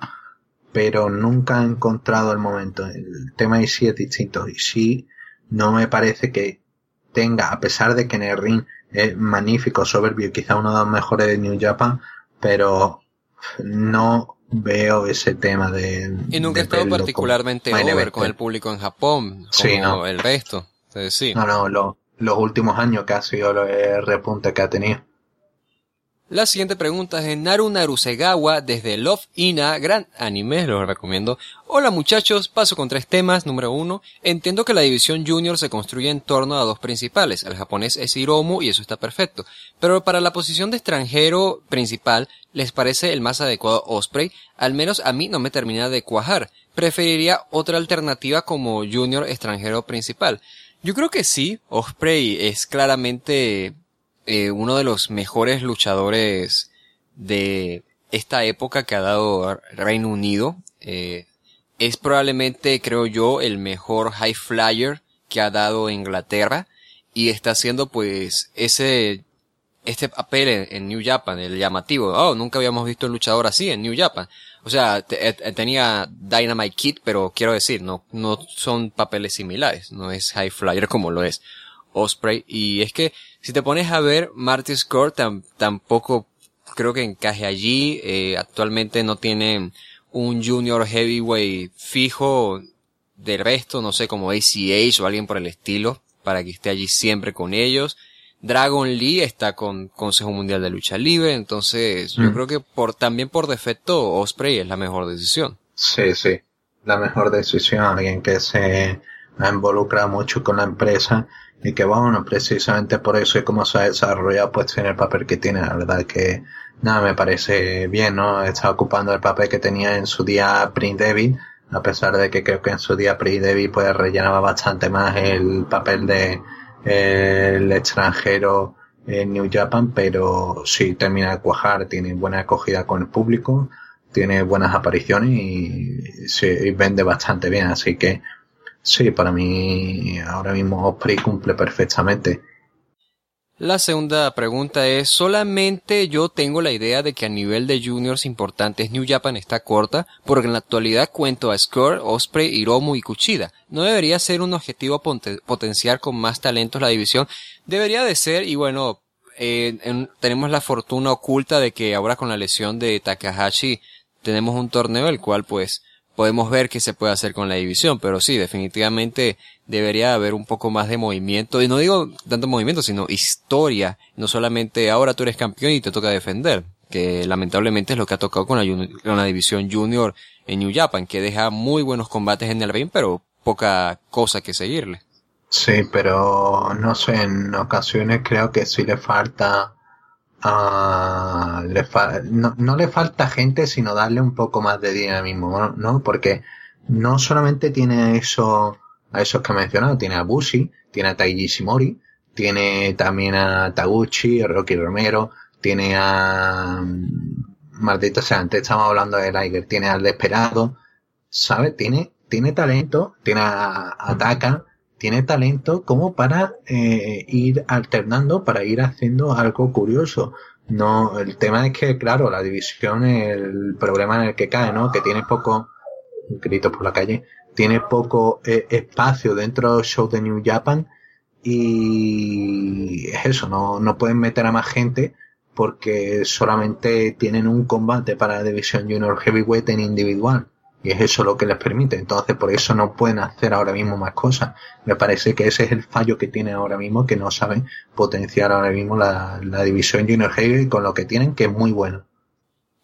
Pero nunca he encontrado el momento. El tema sí es distinto. Y sí, no me parece que tenga, a pesar de que en el ring es magnífico, soberbio quizá uno de los mejores de New Japan, pero no veo ese tema de... Y nunca he estado particularmente over con el público en Japón, como el resto. sí. No, no, los últimos años que ha sido el repunte que ha tenido. La siguiente pregunta es de Naru Narusegawa desde Love Ina, gran anime, lo recomiendo. Hola muchachos, paso con tres temas. Número uno, entiendo que la división junior se construye en torno a dos principales. El japonés es Hiromu y eso está perfecto. Pero para la posición de extranjero principal, ¿les parece el más adecuado Osprey? Al menos a mí no me termina de cuajar. Preferiría otra alternativa como junior extranjero principal. Yo creo que sí, Osprey es claramente eh, uno de los mejores luchadores de esta época que ha dado Reino Unido. Eh, es probablemente, creo yo, el mejor high flyer que ha dado Inglaterra y está haciendo pues ese este papel en, New Japan, el llamativo. Oh, nunca habíamos visto un luchador así en New Japan. O sea, eh, tenía Dynamite Kid, pero quiero decir, no, no son papeles similares. No es high flyer como lo es Osprey. Y es que si te pones a ver, Marty Score tampoco creo que encaje allí. Eh, actualmente no tienen un junior heavyweight fijo de resto, no sé, como ACH o alguien por el estilo, para que esté allí siempre con ellos. Dragon Lee está con Consejo Mundial de Lucha Libre, entonces yo mm. creo que por, también por defecto Osprey es la mejor decisión. Sí, sí, la mejor decisión, alguien que se ha involucrado mucho con la empresa y que bueno, precisamente por eso y cómo se ha desarrollado, pues tiene el papel que tiene, la verdad que nada, me parece bien, ¿no? Está ocupando el papel que tenía en su día Prince David, a pesar de que creo que en su día Prince David pues rellenaba bastante más el papel de el extranjero en New Japan, pero sí termina de cuajar, tiene buena acogida con el público, tiene buenas apariciones y, y vende bastante bien, así que Sí, para mí ahora mismo Osprey cumple perfectamente. La segunda pregunta es, solamente yo tengo la idea de que a nivel de juniors importantes New Japan está corta, porque en la actualidad cuento a Score, Osprey, Hiromu y Kuchida. ¿No debería ser un objetivo potenciar con más talentos la división? Debería de ser, y bueno, eh, tenemos la fortuna oculta de que ahora con la lesión de Takahashi tenemos un torneo el cual pues podemos ver qué se puede hacer con la división, pero sí, definitivamente debería haber un poco más de movimiento, y no digo tanto movimiento, sino historia, no solamente ahora tú eres campeón y te toca defender, que lamentablemente es lo que ha tocado con la, división junior en New Japan, que deja muy buenos combates en el ring, pero poca cosa que seguirle. Sí, pero no sé, en ocasiones creo que sí le falta Ah, le no, no, le falta gente, sino darle un poco más de dinamismo, ¿no? Porque no solamente tiene eso, a esos que he mencionado, tiene a Bushi, tiene a Taiji Shimori, tiene también a Taguchi, Rocky Romero, tiene a, mm, maldito sea, antes estamos hablando de Liger, tiene al Desperado, ¿sabes? Tiene, tiene talento, tiene a, a Taka, tiene talento como para eh, ir alternando, para ir haciendo algo curioso. No, el tema es que, claro, la división, el problema en el que cae, ¿no? Que tiene poco, grito por la calle, tiene poco eh, espacio dentro del show de New Japan y es eso, no, no pueden meter a más gente porque solamente tienen un combate para la división Junior Heavyweight en individual y es eso lo que les permite. Entonces, por eso no pueden hacer ahora mismo más cosas. Me parece que ese es el fallo que tienen ahora mismo, que no saben potenciar ahora mismo la, división Junior Heavy con lo que tienen, que es muy bueno.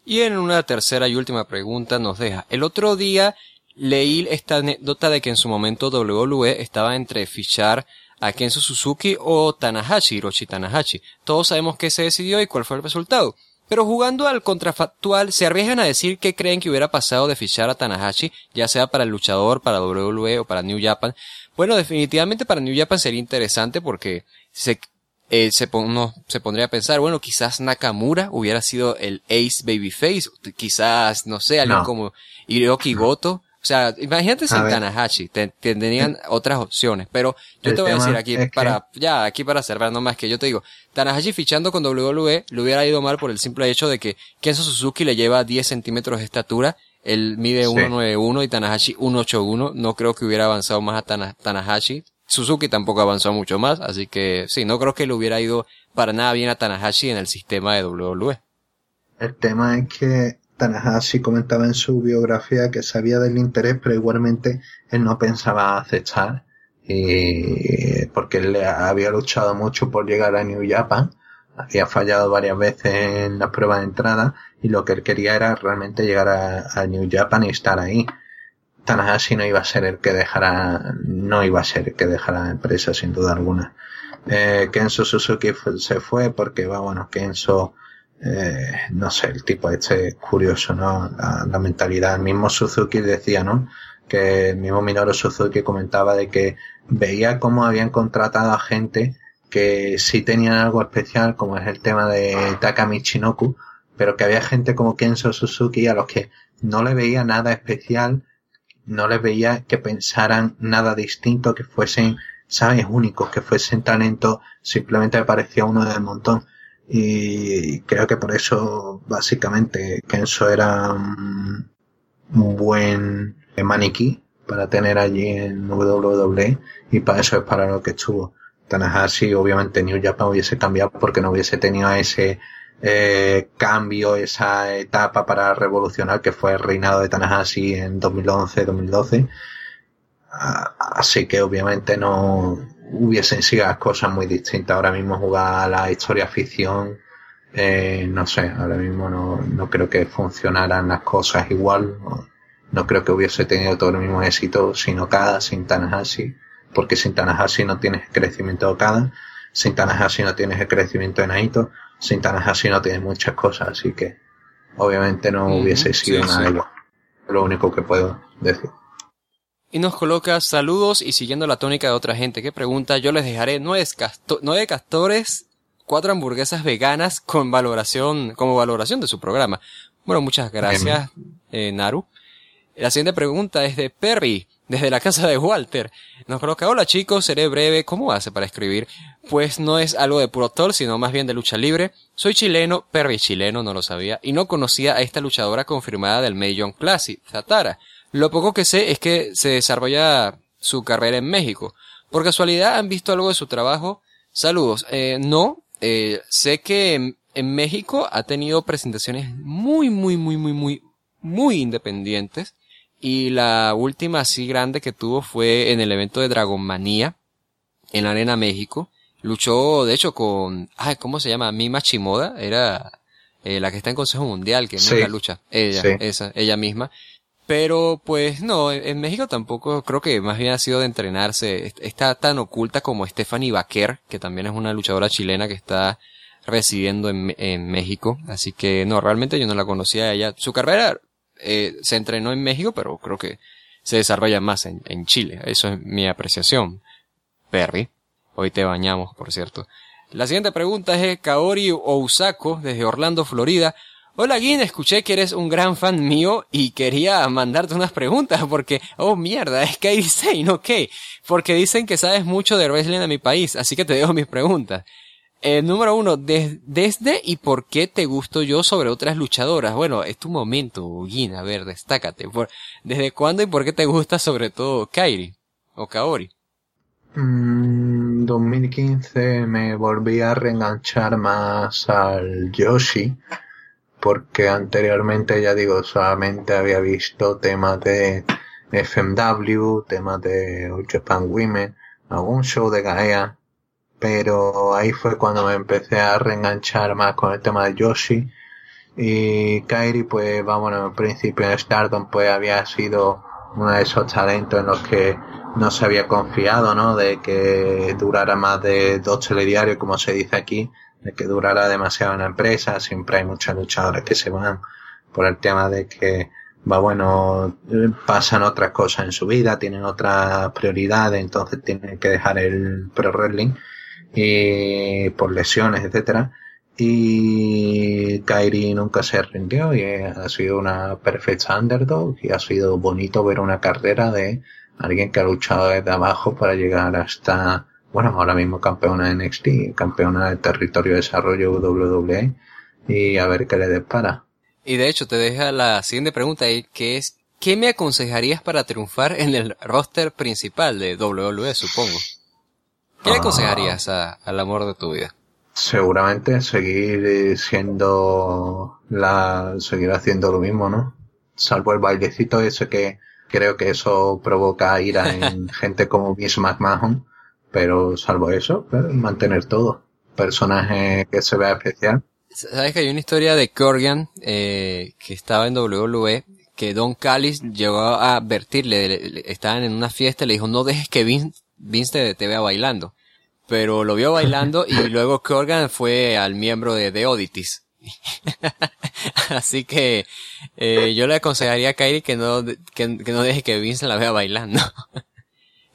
Y en una tercera y última pregunta nos deja. El otro día leí esta anécdota de que en su momento WWE estaba entre fichar a Kenzo Suzuki o Tanahashi, Hiroshi Tanahashi. Todos sabemos qué se decidió y cuál fue el resultado. Pero jugando al contrafactual, se arriesgan a decir qué creen que hubiera pasado de fichar a Tanahashi, ya sea para el luchador, para WWE o para New Japan. Bueno, definitivamente para New Japan sería interesante porque se, eh, se, se pondría a pensar, bueno, quizás Nakamura hubiera sido el ace babyface, quizás, no sé, alguien como Hiroki Goto. O sea, imagínate sin Tanahashi, tendrían eh, otras opciones, pero yo te voy a decir aquí para, ya, aquí para cerrar nomás que yo te digo, Tanahashi fichando con WWE le hubiera ido mal por el simple hecho de que Kenzo Suzuki le lleva 10 centímetros de estatura, él mide 191 y Tanahashi 181, no creo que hubiera avanzado más a Tanahashi, Suzuki tampoco avanzó mucho más, así que sí, no creo que le hubiera ido para nada bien a Tanahashi en el sistema de WWE. El tema es que Tanahashi comentaba en su biografía que sabía del interés, pero igualmente él no pensaba acechar, y porque él había luchado mucho por llegar a New Japan, había fallado varias veces en la prueba de entrada, y lo que él quería era realmente llegar a New Japan y estar ahí. Tanahashi no iba a ser el que dejara, no iba a ser el que dejara la empresa sin duda alguna. Eh, Kenzo Suzuki se fue porque bueno, Kenzo, eh, no sé, el tipo este curioso, ¿no? La, mentalidad. El mismo Suzuki decía, ¿no? Que el mismo Minoru Suzuki comentaba de que veía cómo habían contratado a gente que sí tenían algo especial, como es el tema de Takami Chinoku, pero que había gente como Kenzo Suzuki a los que no le veía nada especial no les veía que pensaran nada distinto, que fuesen, sabes, únicos, que fuesen talentos, simplemente me parecía uno del montón. Y creo que por eso, básicamente, Kenzo era un, buen maniquí para tener allí en WWE y para eso es para lo que estuvo. Tanahashi, obviamente New Japan hubiese cambiado porque no hubiese tenido ese eh, cambio, esa etapa para revolucionar que fue el reinado de Tanahashi en 2011-2012. Ah, así que obviamente no hubiesen sido las cosas muy distintas. Ahora mismo jugar a la historia ficción, eh, no sé, ahora mismo no, no creo que funcionaran las cosas igual. No, creo que hubiese tenido todo el mismo éxito sin Okada, sin Tanahashi, porque sin Tanahashi no tienes crecimiento de Okada, sin Tanahashi no tienes el crecimiento de Naito, sin así no tiene muchas cosas, así que obviamente no hubiese sido nada igual. Lo único que puedo decir. Y nos coloca saludos y siguiendo la tónica de otra gente que pregunta, yo les dejaré nueve, nueve castores, cuatro hamburguesas veganas con valoración, como valoración de su programa. Bueno, muchas gracias, eh, Naru. La siguiente pregunta es de Perry desde la casa de Walter. Nos coloca, hola chicos, seré breve, ¿cómo hace para escribir? Pues no es algo de puro actor, sino más bien de lucha libre. Soy chileno, Perry chileno, no lo sabía, y no conocía a esta luchadora confirmada del Major Classic, Zatara. Lo poco que sé es que se desarrolla su carrera en México. ¿Por casualidad han visto algo de su trabajo? Saludos. Eh, no, eh, sé que en, en México ha tenido presentaciones muy, muy, muy, muy, muy, muy independientes y la última así grande que tuvo fue en el evento de Dragon Manía en la Arena México. Luchó, de hecho, con, ay, ¿cómo se llama? Mima Chimoda, era eh, la que está en Consejo Mundial, que nunca lucha. Ella, esa, ella misma. Pero, pues, no, en México tampoco, creo que más bien ha sido de entrenarse. Está tan oculta como Stephanie Baquer, que también es una luchadora chilena que está residiendo en, en México. Así que, no, realmente yo no la conocía a ella. Su carrera eh, se entrenó en México, pero creo que se desarrolla más en, en Chile. Eso es mi apreciación. Perry. Hoy te bañamos, por cierto. La siguiente pregunta es de Kaori Ousako, desde Orlando, Florida. Hola Guin, escuché que eres un gran fan mío y quería mandarte unas preguntas porque, oh mierda, es Kairi Sane, ok. Porque dicen que sabes mucho de wrestling de mi país, así que te dejo mis preguntas. Eh, número uno, desde y por qué te gusto yo sobre otras luchadoras. Bueno, es tu momento, Gin, a ver, destácate. Por, ¿Desde cuándo y por qué te gusta sobre todo Kairi o Kaori? En mm, 2015 me volví a reenganchar más al Yoshi, porque anteriormente, ya digo, solamente había visto temas de FMW, temas de Japan Women, algún show de Gaea, pero ahí fue cuando me empecé a reenganchar más con el tema de Yoshi y Kairi pues vamos en principio en Stardom pues había sido uno de esos talentos en los que no se había confiado, ¿no? De que durara más de dos telediarios, como se dice aquí, de que durara demasiado en la empresa. Siempre hay muchas luchadoras que se van por el tema de que, va bueno, pasan otras cosas en su vida, tienen otras prioridades, entonces tienen que dejar el pro wrestling y por lesiones, etcétera. Y Kairi nunca se rindió y ha sido una perfecta underdog y ha sido bonito ver una carrera de alguien que ha luchado desde abajo para llegar hasta, bueno, ahora mismo campeona de NXT, campeona de territorio de desarrollo WWE y a ver qué le depara. Y de hecho te deja la siguiente pregunta ahí, que es, ¿qué me aconsejarías para triunfar en el roster principal de WWE, supongo? ¿Qué le ah. aconsejarías al amor de tu vida? Seguramente seguir siendo la, seguir haciendo lo mismo, ¿no? Salvo el bailecito ese que creo que eso provoca ira en <laughs> gente como Miss McMahon, pero salvo eso, pues, mantener todo. Personaje que se vea especial. Sabes que hay una historia de Corgan, eh, que estaba en WWE, que Don Callis llegó a advertirle, estaban en una fiesta y le dijo, no dejes que Vince, Vince te vea bailando pero lo vio bailando y <laughs> luego Corgan fue al miembro de The Oddities. <laughs> Así que eh, yo le aconsejaría a Kairi que no, que, no deje que Vince la vea bailando. <laughs>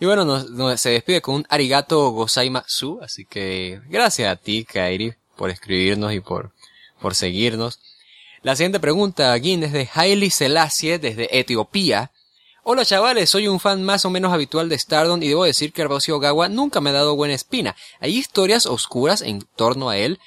y bueno, nos, se despide con un arigato gozaimasu, así que gracias a ti, Kairi, por escribirnos y por, por seguirnos. La siguiente pregunta, aquí desde Haile Selassie, desde Etiopía. Hola chavales, soy un fan más o menos habitual de Stardom y debo decir que Rocío Gawa nunca me ha dado buena espina. Hay historias oscuras en torno a él.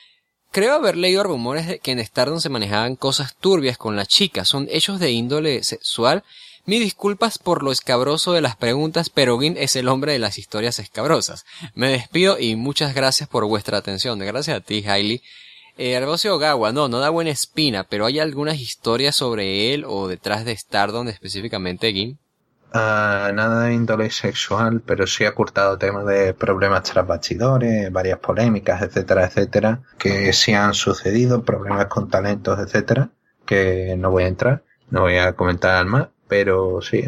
Creo haber leído rumores de que en Stardom se manejaban cosas turbias con la chica. Son hechos de índole sexual. Mis disculpas por lo escabroso de las preguntas, pero Gin es el hombre de las historias escabrosas. Me despido y muchas gracias por vuestra atención. Gracias a ti, Hailey. Eh, Gawa, no, no da buena espina, pero hay algunas historias sobre él o detrás de Stardom específicamente, Gin. Ah, nada de índole sexual, pero sí ha ocultado temas de problemas tras bastidores, varias polémicas, etcétera, etcétera, que sí han sucedido, problemas con talentos, etcétera, que no voy a entrar, no voy a comentar más, pero sí,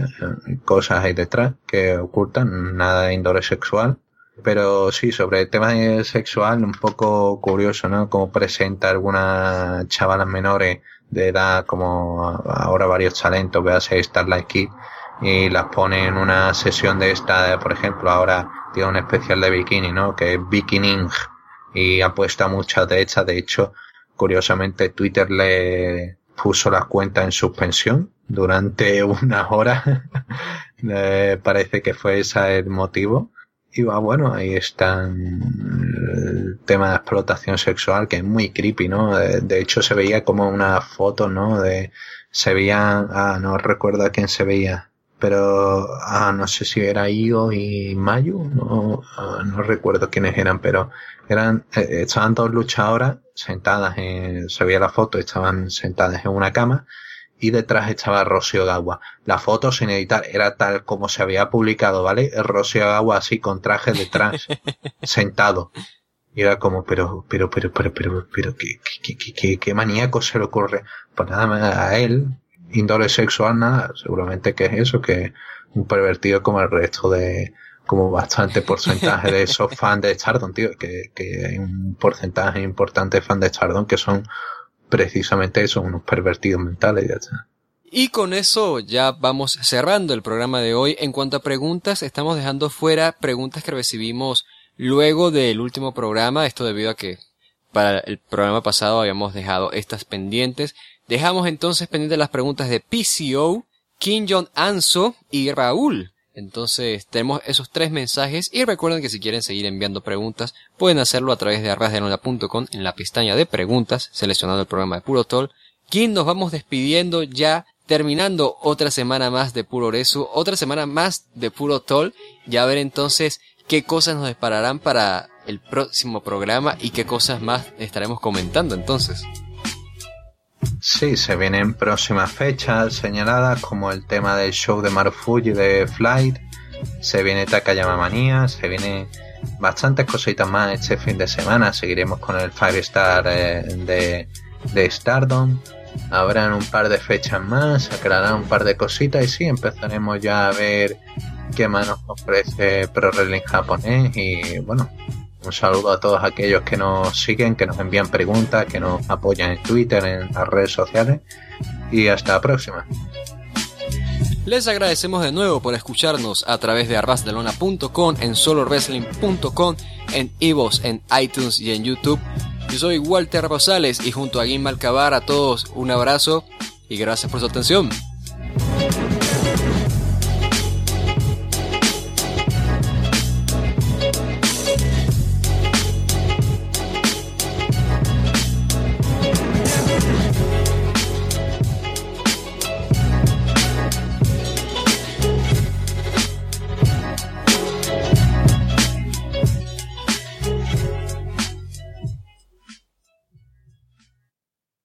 cosas hay detrás que ocultan, nada de índole sexual. Pero sí, sobre el tema sexual, un poco curioso, ¿no? Como presenta algunas chavalas menores de edad, como ahora varios talentos, véase Starlight Kid, y las pone en una sesión de esta, por ejemplo, ahora tiene un especial de bikini, ¿no? Que es Bikining y apuesta muchas de hechas. De hecho, curiosamente Twitter le puso las cuentas en suspensión durante <laughs> unas horas. parece que fue ese el motivo. Y va, bueno, ahí está el tema de explotación sexual, que es muy creepy, ¿no? De, hecho, se veía como una foto, ¿no? De, se veía, ah, no recuerdo a quién se veía, pero ah, no sé si era Io y Mayu, no, ah, no recuerdo quiénes eran, pero eran, eh, estaban dos luchadoras sentadas en, se veía la foto, estaban sentadas en una cama y detrás estaba Rosio Gawa. La foto sin editar era tal como se había publicado, ¿vale? Rosio Gawa así con traje detrás, <laughs> sentado. Y era como, pero, pero, pero, pero, pero, pero, ¿qué, qué, qué, qué, qué maníaco se le ocurre? Pues nada más a él, índole sexual, nada, seguramente que es eso, que un pervertido como el resto de, como bastante porcentaje de esos <laughs> fans de Stardom, tío, que, que hay un porcentaje importante de fans de Stardom que son precisamente eso, unos pervertidos mentales, ya está. Y con eso ya vamos cerrando el programa de hoy. En cuanto a preguntas, estamos dejando fuera preguntas que recibimos luego del último programa, esto debido a que para el programa pasado habíamos dejado estas pendientes Dejamos entonces pendientes las preguntas de PCO, Kim Jong Anso y Raúl. Entonces tenemos esos tres mensajes y recuerden que si quieren seguir enviando preguntas pueden hacerlo a través de arrasdenola.com en la pestaña de preguntas seleccionando el programa de Puro Tol. Kim nos vamos despidiendo ya terminando otra semana más de Puro Resu, otra semana más de Puro Tol y a ver entonces qué cosas nos dispararán para el próximo programa y qué cosas más estaremos comentando entonces. Sí, se vienen próximas fechas señaladas como el tema del show de Marufuji de Flight, se viene Takayama Manía, se viene bastantes cositas más este fin de semana, seguiremos con el Five Star eh, de, de Stardom, habrán un par de fechas más, se aclararán un par de cositas y sí, empezaremos ya a ver qué más nos ofrece Pro Wrestling japonés y bueno, un saludo a todos aquellos que nos siguen, que nos envían preguntas, que nos apoyan en Twitter, en las redes sociales. Y hasta la próxima. Les agradecemos de nuevo por escucharnos a través de arrasdelona.com, en solowrestling.com, en Evos, en iTunes y en YouTube. Yo soy Walter Rosales y junto a Guim Malcabar a todos un abrazo y gracias por su atención.